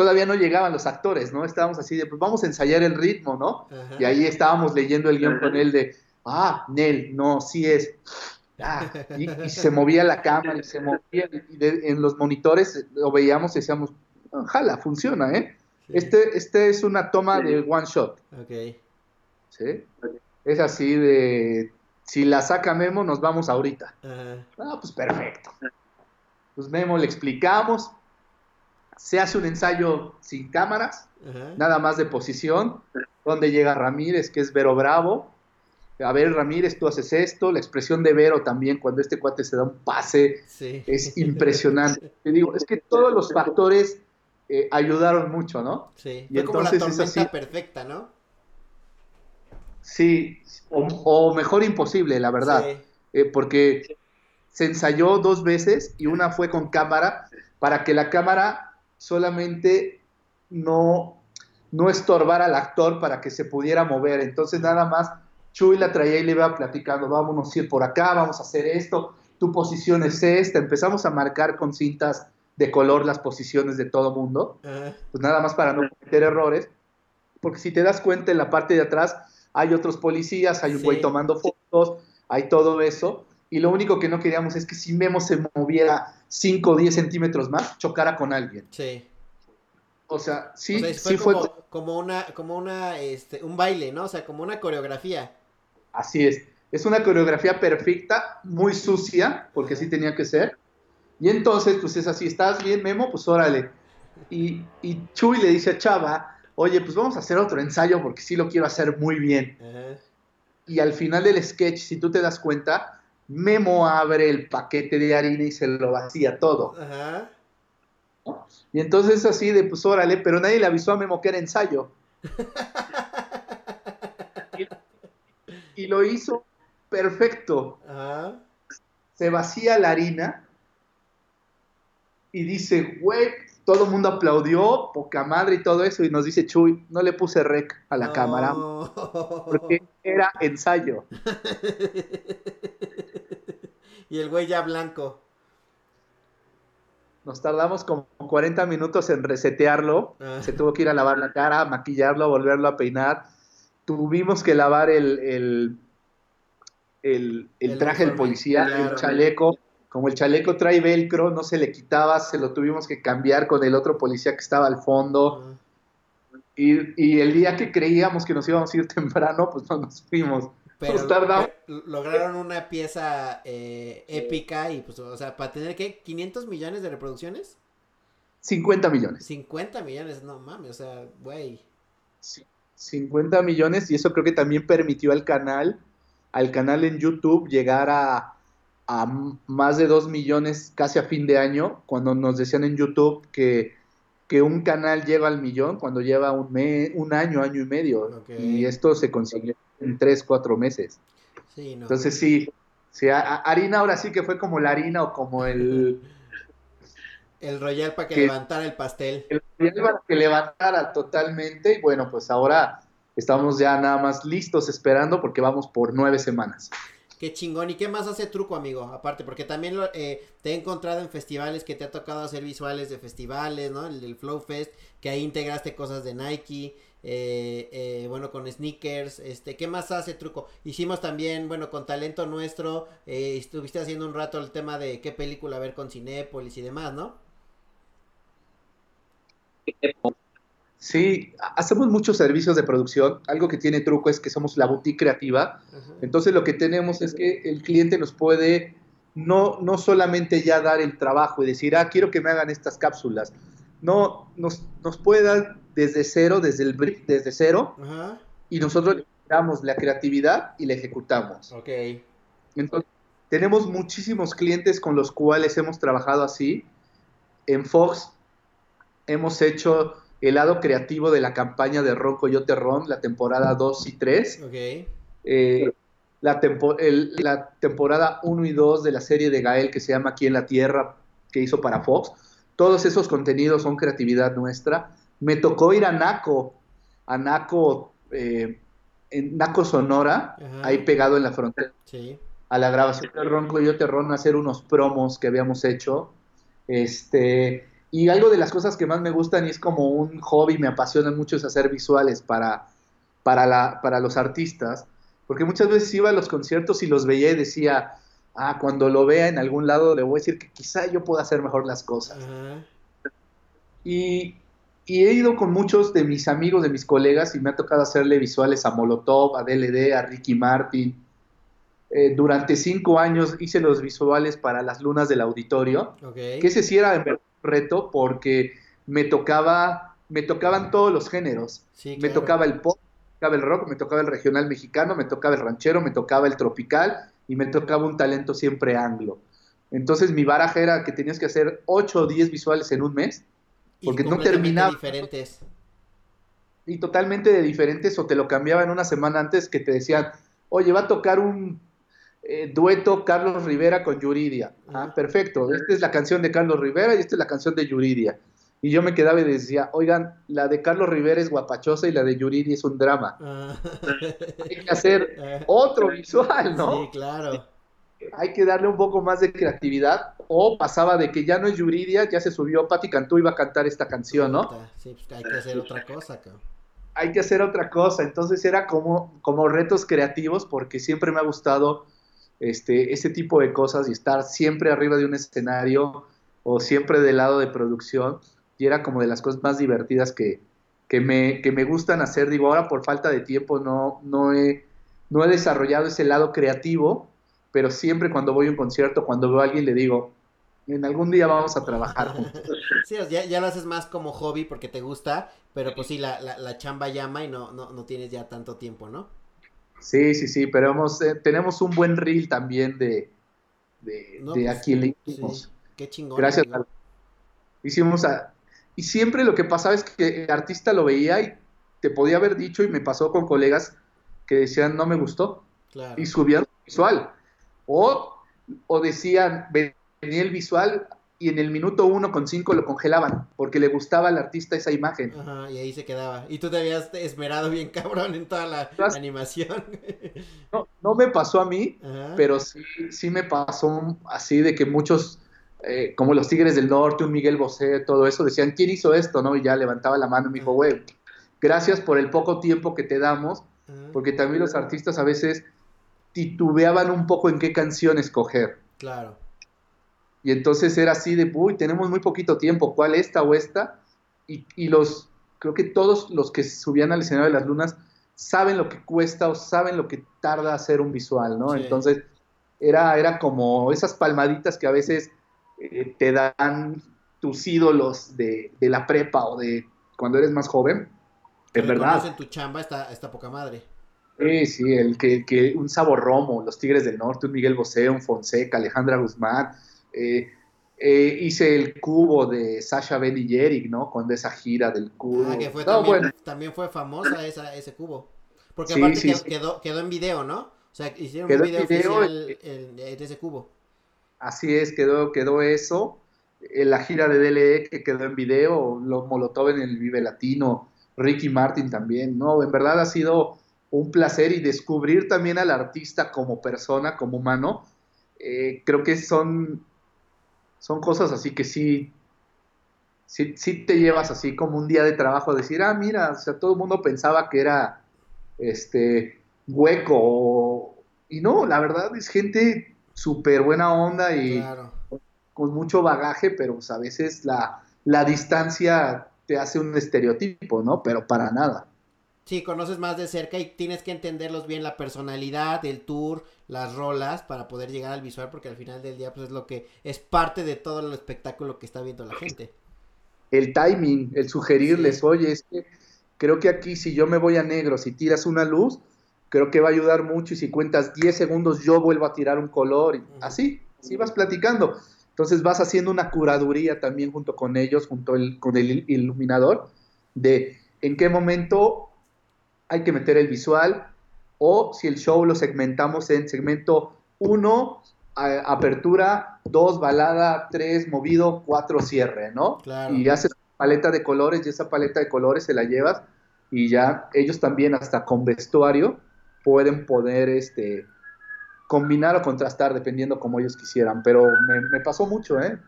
todavía no llegaban los actores, ¿no? Estábamos así de, pues vamos a ensayar el ritmo, ¿no? Ajá. Y ahí estábamos leyendo el guion con él de, ah, Nel, no, sí es. Ah, y, y se movía la cámara y se movía, y de- en los monitores lo veíamos y decíamos, ojalá, funciona, ¿eh? Sí. Este, este es una toma Sí. de one shot, Ok. ¿sí? Es así de, si la saca Memo, nos vamos ahorita. Ajá. Ah, pues perfecto. Pues Memo le explicamos, se hace un ensayo sin cámaras, Ajá. nada más de posición, donde llega Ramírez, que es Vero Bravo. A ver, Ramírez, tú haces esto. La expresión de Vero también, cuando este cuate se da un pase, Sí. es impresionante. Te digo, es que todos los factores eh, ayudaron mucho, ¿no? Sí. Y Fue como la entonces es tormenta así. perfecta, ¿no? Sí, o, o mejor imposible, la verdad. Sí. eh, porque se ensayó dos veces y una fue con cámara para que la cámara solamente no, no estorbara al actor para que se pudiera mover. Entonces nada más Chuy la traía y le iba platicando, vámonos a ir por acá, vamos a hacer esto, tu posición es esta. Empezamos a marcar con cintas de color las posiciones de todo mundo Ajá. pues nada más para no cometer errores, porque si te das cuenta en la parte de atrás hay otros policías, hay un Sí. güey tomando fotos, hay todo eso, y lo único que no queríamos es que si Memo se moviera 5 o 10 centímetros más, chocara con alguien. Sí. O sea, sí, o sea, fue sí fue, como, como una, como una, este, un baile, ¿no? O sea, como una coreografía. así es. Es una coreografía perfecta, muy sucia, porque así tenía que ser. Y entonces, pues es así, ¿estás bien, Memo? Pues órale. Y, y Chuy le dice a Chava, oye, pues vamos a hacer otro ensayo porque sí lo quiero hacer muy bien. Ajá. y al final del sketch, si tú te das cuenta, Memo abre el paquete de harina y se lo vacía todo. Ajá. ¿no? Y entonces así de, pues órale, pero nadie le avisó a Memo que era ensayo. y, y lo hizo perfecto. Ajá. Se vacía la harina y dice, güey, todo el mundo aplaudió, poca madre y todo eso, y nos dice Chuy, no le puse rec a la cámara porque era ensayo. y el güey ya blanco. Nos tardamos como 40 minutos en resetearlo. Ah. Se tuvo que ir a lavar la cara, maquillarlo, volverlo a peinar. Tuvimos que lavar el, el, el, traje del policía, claro. el chaleco. Como el chaleco trae velcro, no se le quitaba, se lo tuvimos que cambiar con el otro policía que estaba al fondo. Y, y el día que creíamos que nos íbamos a ir temprano, pues no nos fuimos. Pero Nos tardamos. pero lograron una pieza eh, épica y pues, o sea, para tener que 500 millones de reproducciones, 50 millones. 50 millones, no mames, o sea, güey. Sí, 50 millones y eso creo que también permitió al canal, al canal en YouTube llegar a, a más de 2 millones casi a fin de año, cuando nos decían en YouTube que, que un canal llega al millón cuando lleva un, me- un año, año y medio. Y esto se consiguió en 3, 4 meses. Sí, no. Entonces sí, sí, a- a- harina ahora sí que fue como la harina o como el... el Royal para que, que- levantara el pastel. el para que levantara totalmente y bueno, pues ahora estamos ya nada más listos esperando porque vamos por nueve semanas. Qué chingón. ¿Y qué más hace Truco, amigo? Aparte, porque también lo, eh, te he encontrado en festivales que te ha tocado hacer visuales de festivales, ¿no? El del Flow Fest, que ahí integraste cosas de Nike, eh, eh, bueno, con sneakers, este, ¿qué más hace Truco? Hicimos también, bueno, con talento nuestro, eh, estuviste haciendo un rato el tema de qué película ver con Cinépolis y demás, ¿no? Sí, ha- hacemos muchos servicios de producción. Algo que tiene truco es que somos la boutique creativa. Entonces lo que tenemos es que el cliente nos puede no, no solamente ya dar el trabajo y decir, ah, quiero que me hagan estas cápsulas. No, nos, nos puede dar desde cero, desde el brief, desde cero, y nosotros le damos la creatividad y la ejecutamos. Ok. Entonces, tenemos muchísimos clientes con los cuales hemos trabajado así. En Fox hemos hecho el lado creativo de la campaña de Ron Coyote Ron, la temporada 2 y 3. Ok. Eh, la, tempo- el- la temporada 1 y 2 de la serie de Gael que se llama Aquí en la Tierra, que hizo para Fox. Todos esos contenidos son creatividad nuestra. Me tocó ir a Naco, a Naco, eh, en Naco Sonora, Ajá. ahí pegado en la frontera Sí. a la grabación de Ron Coyote Ron a hacer unos promos que habíamos hecho. Este, y algo de las cosas que más me gustan y es como un hobby, me apasiona mucho es hacer visuales para, para, la, para los artistas, porque muchas veces iba a los conciertos y los veía y decía, ah, cuando lo vea en algún lado le voy a decir que quizá yo pueda hacer mejor las cosas. Y, y he ido con muchos de mis amigos, de mis colegas, y me ha tocado hacerle visuales a Molotov, a DLD, a Ricky Martin. Eh, durante cinco años hice los visuales para las lunas del auditorio, Ok. que ese sí era en verdad reto porque me tocaba, me tocaban todos los géneros. Sí, Me tocaba el pop, me tocaba el rock, me tocaba el regional mexicano, me tocaba el ranchero, me tocaba el tropical y me tocaba un talento siempre anglo. Entonces mi baraja era que tenías que hacer 8 o 10 visuales en un mes Y porque no terminaba. diferentes. y totalmente de diferentes o te lo cambiaban una semana antes que te decían, oye, va a tocar un eh, dueto Carlos Rivera con Yuridia. Ah, perfecto, esta es la canción de Carlos Rivera y esta es la canción de Yuridia. Y yo me quedaba y decía, oigan, la de Carlos Rivera es guapachosa y la de Yuridia es un drama. Ah. Hay que hacer Ah, otro visual, ¿no? Sí, claro. Hay que darle un poco más de creatividad. O pasaba de que ya no es Yuridia, ya se subió Pati Cantú iba a cantar esta canción, ¿no? Sí, pues hay que hacer otra cosa, cabrón. hay que hacer otra cosa. Entonces era como, como retos creativos porque siempre me ha gustado este, ese tipo de cosas y estar siempre arriba de un escenario o siempre del lado de producción. Y era como de las cosas más divertidas que, que, me, que me gustan hacer. Digo, ahora por falta de tiempo no, no, he, no he desarrollado ese lado creativo, pero siempre cuando voy a un concierto, cuando veo a alguien, le digo, en algún día vamos a trabajar juntos. Sí, ya, ya lo haces más como hobby porque te gusta, pero pues sí, la, la, la chamba llama y no, no, no tienes ya tanto tiempo, ¿no? Sí, sí, sí, pero hemos, eh, tenemos un buen reel también de, de, No, de pues, a quién le Sí, hicimos. qué chingón. Gracias. Hicimos a... Y siempre lo que pasaba es que el artista lo veía y te podía haber dicho, y me pasó con colegas que decían, no me gustó, Claro. y subían visual. O, o decían, venía el visual y en el minuto uno con cinco lo congelaban, porque le gustaba al artista esa imagen. Ajá, y ahí se quedaba. Y tú te habías esmerado bien cabrón en toda la animación. No, no me pasó a mí, Ajá. pero sí, sí me pasó así de que muchos, eh, como los Tigres del Norte, un Miguel Bosé, todo eso, decían, ¿quién hizo esto? ¿no? Y ya levantaba la mano y me dijo, güey, gracias por el poco tiempo que te damos, Ajá. porque también los artistas a veces titubeaban un poco en qué canción escoger. Claro. Y entonces era así de, uy, tenemos muy poquito tiempo, ¿cuál esta o esta? Y, y los, creo que todos los que subían al escenario de las lunas saben lo que cuesta o saben lo que tarda hacer un visual, ¿no? Sí. Entonces era, era como esas palmaditas que a veces eh, te dan tus ídolos de, de la prepa o de cuando eres más joven. Es verdad. reconocen tu chamba está, está poca madre. Sí, sí, el que, que un Sabor Romo, los Tigres del Norte, un Miguel Bosé, un Fonseca, Alejandra Guzmán. Eh, eh, hice el cubo de Sasha Ben y Eric, ¿no? Con esa gira del cubo. Ah, que fue No, también, bueno, también fue famosa esa, ese cubo. Porque Sí, aparte sí, quedó, sí. Quedó, quedó en video, ¿no? O sea, hicieron Quedó un video, video, oficial eh, el- de ese cubo. así es, quedó, quedó eso. En la gira de DLE que quedó en video, los Molotov en el Vive Latino, Ricky Martin también, ¿no? En verdad ha sido un placer y descubrir también al artista como persona, como humano. eh, creo que son, son cosas así que sí, sí, sí te llevas así como un día de trabajo a decir, ah, mira, o sea, todo el mundo pensaba que era este hueco y no, la verdad es gente súper buena onda y Claro. con mucho bagaje, pero pues, a veces la, la distancia te hace un estereotipo, ¿no? Pero para nada. Sí, conoces más de cerca y tienes que entenderlos bien la personalidad, el tour, las rolas para poder llegar al visual porque al final del día pues es lo que es parte de todo el espectáculo que está viendo la gente. El timing, el sugerirles, Sí. oye, es que creo que aquí si yo me voy a negro, si tiras una luz, creo que va a ayudar mucho y si cuentas 10 segundos yo vuelvo a tirar un color y así, así vas platicando. Entonces vas haciendo una curaduría también junto con ellos, junto el- con el il- iluminador, de en qué momento hay que meter el visual o si el show lo segmentamos en segmento 1, apertura, 2, balada, 3, movido, 4, cierre, ¿no? Claro. Y haces paleta de colores y esa paleta de colores se la llevas y ya ellos también hasta con vestuario pueden poder este combinar o contrastar dependiendo como ellos quisieran, pero me, me pasó mucho, ¿eh?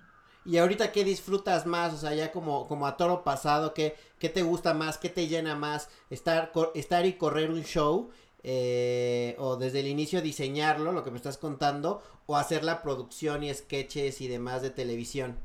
Y ahorita qué disfrutas más, o sea, ya como, como a toro pasado, ¿qué, qué te gusta más, qué te llena más, estar, estar y correr un show, eh, o desde el inicio diseñarlo, lo que me estás contando, o hacer la producción y sketches y demás de televisión.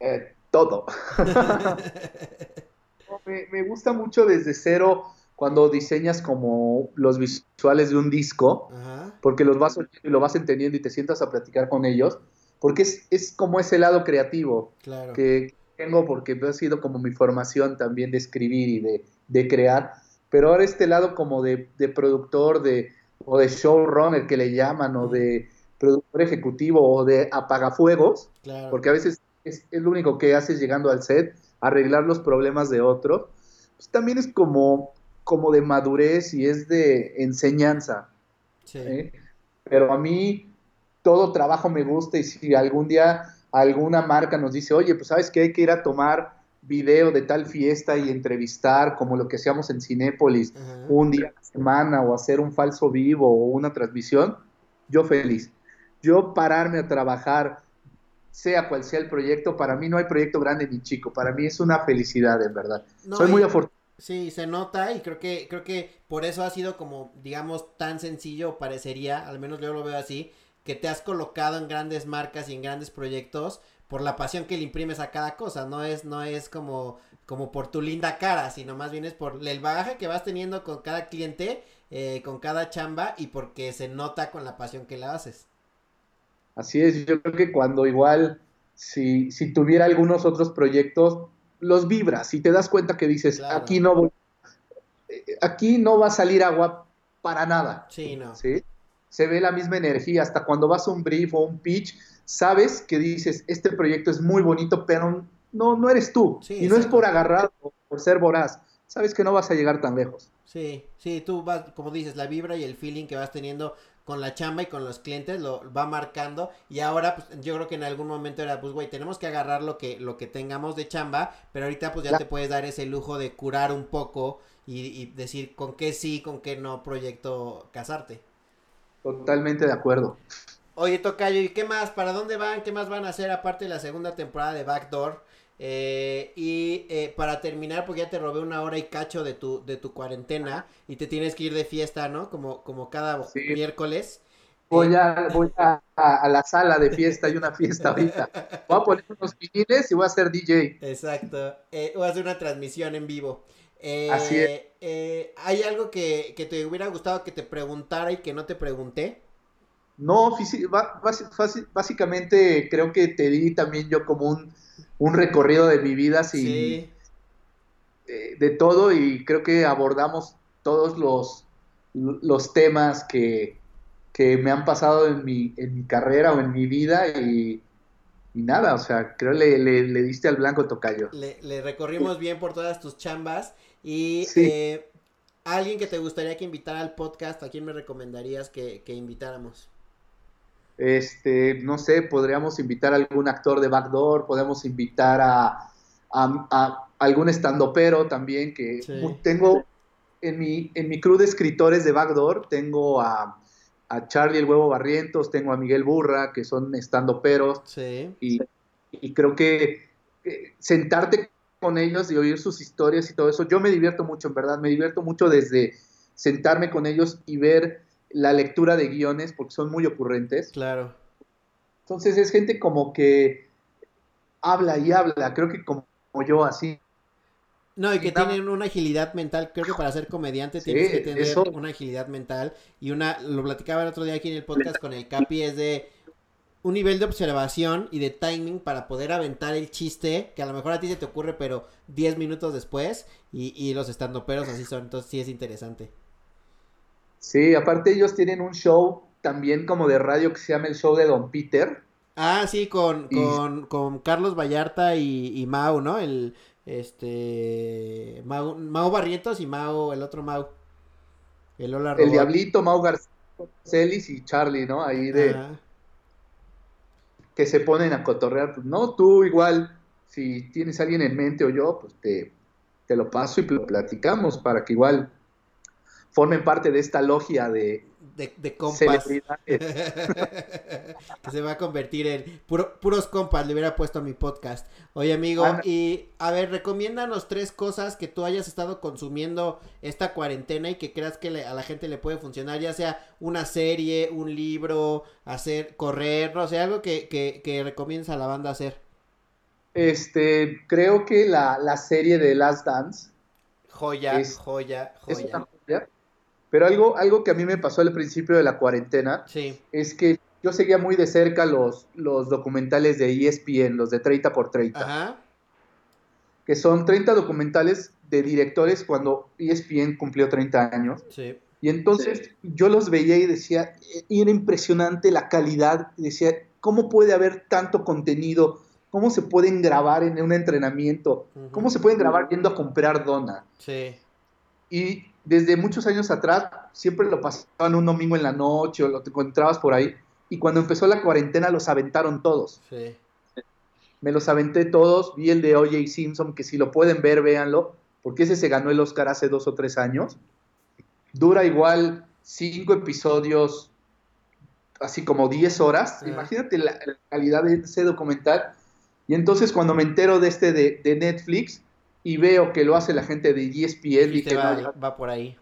Eh, todo. me, me gusta mucho desde cero cuando diseñas como los visuales de un disco, Ajá. porque los vas oyendo y lo vas entendiendo y te sientas a platicar con ellos, porque es, es como ese lado creativo, Claro. que tengo porque ha sido como mi formación también de escribir y de, de crear, pero ahora este lado como de, de, productor de, o de showrunner que le llaman, o de productor ejecutivo, o de apagafuegos, claro. porque a veces es, es, lo único que haces llegando al set, arreglar los problemas de otro, pues también es como, como de madurez y es de enseñanza. Sí. ¿eh? Pero a mí todo trabajo me gusta y si algún día alguna marca nos dice, oye, pues sabes que hay que ir a tomar video de tal fiesta y entrevistar, como lo que hacíamos en Cinépolis, uh -huh. un día a la semana, o hacer un falso vivo o una transmisión, yo feliz. Yo pararme a trabajar, sea cual sea el proyecto, para mí no hay proyecto grande ni chico, para mí es una felicidad, en verdad. No, Soy muy afortunado. Sí, se nota y creo que creo que por eso ha sido como digamos tan sencillo parecería, al menos yo lo veo así, que te has colocado en grandes marcas y en grandes proyectos por la pasión que le imprimes a cada cosa, no es, no es como, como por tu linda cara, sino más bien es por el bagaje que vas teniendo con cada cliente, eh, con cada chamba y porque se nota con la pasión que la haces. Así es, yo creo que cuando igual, si, si tuviera algunos otros proyectos, los vibras y te das cuenta que dices, claro. aquí no voy, aquí no va a salir agua para nada. Sí, no. ¿sí? Se ve la misma energía, hasta cuando vas a un brief o un pitch, sabes que dices, este proyecto es muy bonito, pero no, no eres tú. Sí, y no es por agarrar o por ser voraz. Sabes que no vas a llegar tan lejos. Sí, sí, tú vas, como dices, la vibra y el feeling que vas teniendo con la chamba y con los clientes lo va marcando y ahora pues yo creo que en algún momento era pues güey tenemos que agarrar lo que lo que tengamos de chamba pero ahorita pues ya te puedes dar ese lujo de curar un poco y, y decir con qué sí con qué no proyecto casarte totalmente de acuerdo Oye, Tocayo, ¿y qué más? ¿Para dónde van? ¿Qué más van a hacer aparte de la segunda temporada de Backdoor? Eh, y eh, para terminar, porque ya te robé una hora y cacho de tu, de tu cuarentena y te tienes que ir de fiesta, ¿no? Como, como cada sí. miércoles. Voy, a, voy a, a, la sala de fiesta, hay una fiesta ahorita. Voy a poner unos viniles y voy a ser DJ. Exacto. Eh, voy a hacer una transmisión en vivo. Eh, Así es. Eh, ¿Hay algo que, que te hubiera gustado que te preguntara y que no te pregunté? No, básicamente creo que te di también yo como un, un recorrido de mi vida sin, sí. de, de, todo y creo que abordamos todos los, los temas que, que me han pasado en mi, en mi carrera o en mi vida y, y nada, o sea, creo le, le, le diste al blanco tocayo. Le, le, recorrimos bien por todas tus chambas y sí. eh, alguien que te gustaría que invitara al podcast, ¿a quién me recomendarías que, que invitáramos? Este, no sé, podríamos invitar a algún actor de Backdoor, podemos invitar a, a, a algún estandopero también, que sí. tengo en mi, en mi crew de escritores de Backdoor, tengo a, a, Charlie el Huevo Barrientos, tengo a Miguel Burra, que son estandoperos, sí. y, y creo que sentarte con ellos y oír sus historias y todo eso, yo me divierto mucho, en verdad, me divierto mucho desde sentarme con ellos y ver la lectura de guiones porque son muy ocurrentes. Claro. Entonces es gente como que habla y habla, creo que como yo así. No, y que tienen una agilidad mental, creo que para ser comediante sí, tienes que tener eso... una agilidad mental y una, lo platicaba el otro día aquí en el podcast con el Capi, es de un nivel de observación y de timing para poder aventar el chiste, que a lo mejor a ti se te ocurre, pero 10 minutos después, y, y los estandoperos así son, entonces sí es interesante. Sí, aparte ellos tienen un show también como de radio que se llama el show de Don Peter. Ah, sí, con, y... con, con Carlos Vallarta y, y, Mau, ¿no? El, este, Mau, Mau, Barrientos y Mau, el otro Mau. El Hola El Diablito, Mau García, Celis y Charlie, ¿no? Ahí de... Ajá. Que se ponen a cotorrear. Pues no, tú igual, si tienes a alguien en mente o yo, pues te, te lo paso y lo platicamos para que igual formen parte de esta logia de, de, de compas. que se va a convertir en puro, puros compas, le hubiera puesto a mi podcast. Oye, amigo, y a ver, recomiéndanos tres cosas que tú hayas estado consumiendo esta cuarentena y que creas que le, a la gente le puede funcionar, ya sea una serie, un libro, hacer, correr, no sé, algo que, que, que recomiendas a la banda hacer. Este, creo que la, la serie de Last Dance. Joya, es, joya, joya. Es una joya pero algo, algo que a mí me pasó al principio de la cuarentena sí. es que yo seguía muy de cerca los, los documentales de ESPN, los de 30 por 30. Ajá. que son 30 documentales de directores cuando ESPN cumplió 30 años. Sí. Y entonces yo los veía y decía, y era impresionante la calidad, decía, ¿cómo puede haber tanto contenido? ¿Cómo se pueden grabar en un entrenamiento? ¿Cómo se pueden grabar yendo a comprar dona? Sí. Y desde muchos años atrás siempre lo pasaban un domingo en la noche o lo te encontrabas por ahí. Y cuando empezó la cuarentena los aventaron todos. Sí. Me los aventé todos. Vi el de O.J. Simpson, que si lo pueden ver, véanlo, porque ese se ganó el Oscar hace dos o tres años. Dura igual cinco episodios, así como 10 horas. Imagínate la, la calidad de ese documental. Y entonces cuando me entero de este de, de Netflix y veo que lo hace la gente de ESPN, va, no, ya- va por ahí.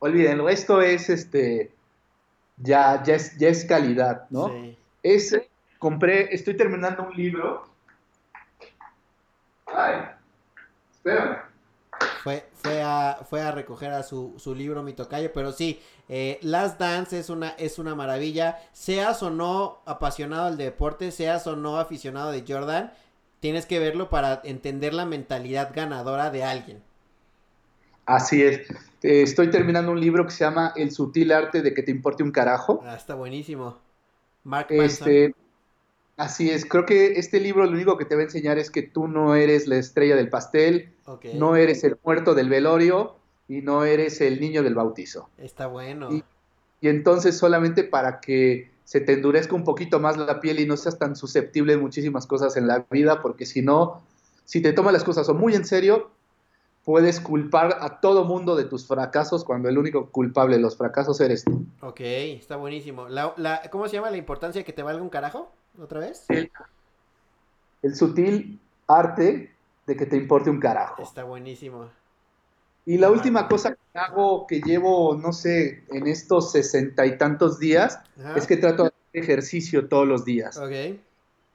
olvídenlo, esto es este, ya, ya es, ya es calidad, ¿no? Sí. Ese, compré, estoy terminando un libro. Ay, espérame. Fue, fue, a, fue a recoger a su, su libro, mi tocayo, pero sí, eh, Last Dance es una, es una maravilla. Seas o no apasionado del deporte, seas o no aficionado de Jordan, tienes que verlo para entender la mentalidad ganadora de alguien. Así es. Eh, estoy terminando un libro que se llama El sutil arte de que te importe un carajo. Ah, está buenísimo. Mark Manson. Este, así es. Creo que este libro lo único que te va a enseñar es que tú no eres la estrella del pastel, no eres el muerto del velorio y no eres el niño del bautizo. está bueno. Y, y entonces solamente para que se te endurezca un poquito más la piel y no seas tan susceptible de muchísimas cosas en la vida, porque si no, si te tomas las cosas o muy en serio, puedes culpar a todo mundo de tus fracasos cuando el único culpable de los fracasos eres tú. Ok, está buenísimo. La, la, ¿Cómo se llama la importancia de que te valga un carajo? ¿Otra vez? El, el sutil arte de que te importe un carajo. Está buenísimo. Y la última cosa que hago, que llevo, no sé, en estos sesenta y tantos días, Ajá. es que trato de hacer ejercicio todos los días. Ok,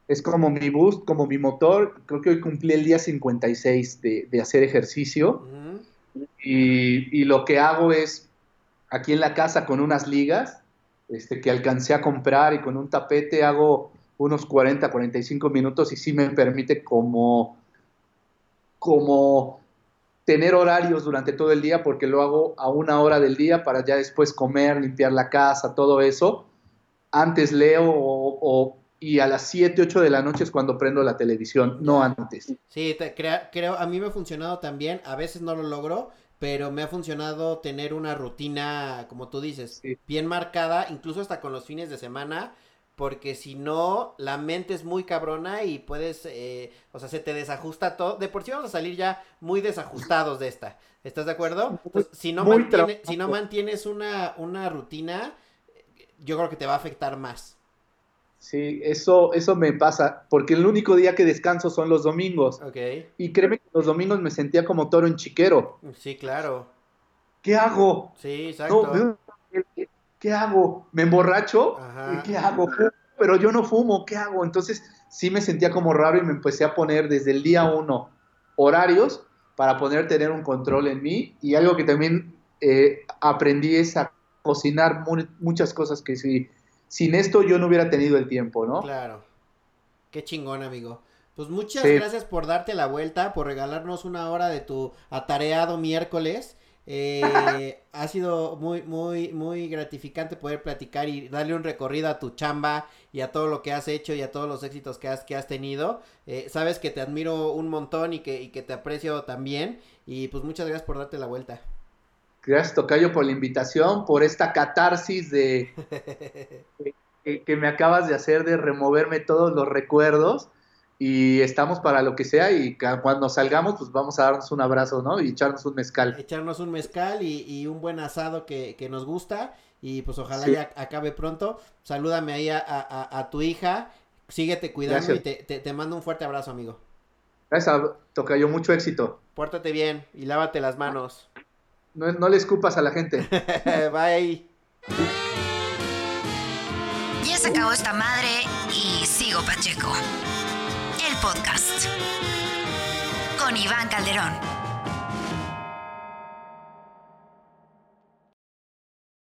Es como mi boost, como mi motor. Creo que hoy cumplí el día 56 de, de hacer ejercicio. Y, y lo que hago es, aquí en la casa con unas ligas, este, que alcancé a comprar y con un tapete hago unos 40, 45 minutos y sí me permite como, como tener horarios durante todo el día porque lo hago a una hora del día para ya después comer, limpiar la casa, todo eso. Antes leo o, o- y a las 7, 8 de la noche es cuando prendo la televisión, no antes. Sí, te crea- creo, a mí me ha funcionado también, a veces no lo logro, pero me ha funcionado tener una rutina, como tú dices, Sí. bien marcada, incluso hasta con los fines de semana, porque si no, la mente es muy cabrona y puedes, eh, o sea, se te desajusta todo. De por sí vamos a salir ya muy desajustados de esta. ¿Estás de acuerdo? Entonces, si no, mantiene- si no mantienes una, una rutina, yo creo que te va a afectar más. Sí, eso, eso me pasa, porque el único día que descanso son los domingos. Ok, Y créeme que los domingos me sentía como toro en chiquero. sí, claro. ¿Qué hago? Sí, exacto. No, ¿qué, hago? ¿Me emborracho? Ajá. ¿Qué hago? Pero yo no fumo, ¿qué hago? Entonces sí me sentía como raro y me empecé a poner desde el día uno horarios para poder tener un control en mí. Y algo que también eh, aprendí es a cocinar mu- muchas cosas que si, sin esto yo no hubiera tenido el tiempo, ¿no? Claro. Qué chingón, amigo. Pues muchas Sí. gracias por darte la vuelta, por regalarnos una hora de tu atareado miércoles. Eh, ha sido muy, muy, muy gratificante poder platicar y darle un recorrido a tu chamba y a todo lo que has hecho y a todos los éxitos que has, que has tenido. Eh, sabes que te admiro un montón y que, y que te aprecio también. Y pues muchas gracias por darte la vuelta. Gracias, Tocayo, por la invitación, por esta catarsis de, que, que me acabas de hacer de removerme todos los recuerdos. Y estamos para lo que sea. Y cuando salgamos, pues vamos a darnos un abrazo, ¿no? Y echarnos un mezcal. echarnos un mezcal y, y un buen asado que, que nos gusta y pues ojalá Sí. ya acabe pronto. Salúdame ahí a, a- a- a tu hija, síguete cuidando Gracias. y te, te- te mando un fuerte abrazo, amigo. Gracias, Tocayo, mucho éxito. Pórtate bien y lávate las manos. No, no le escupas a la gente. Bye. Ya se acabó esta madre y sigo Pacheco. Podcast. Con Iván Calderón.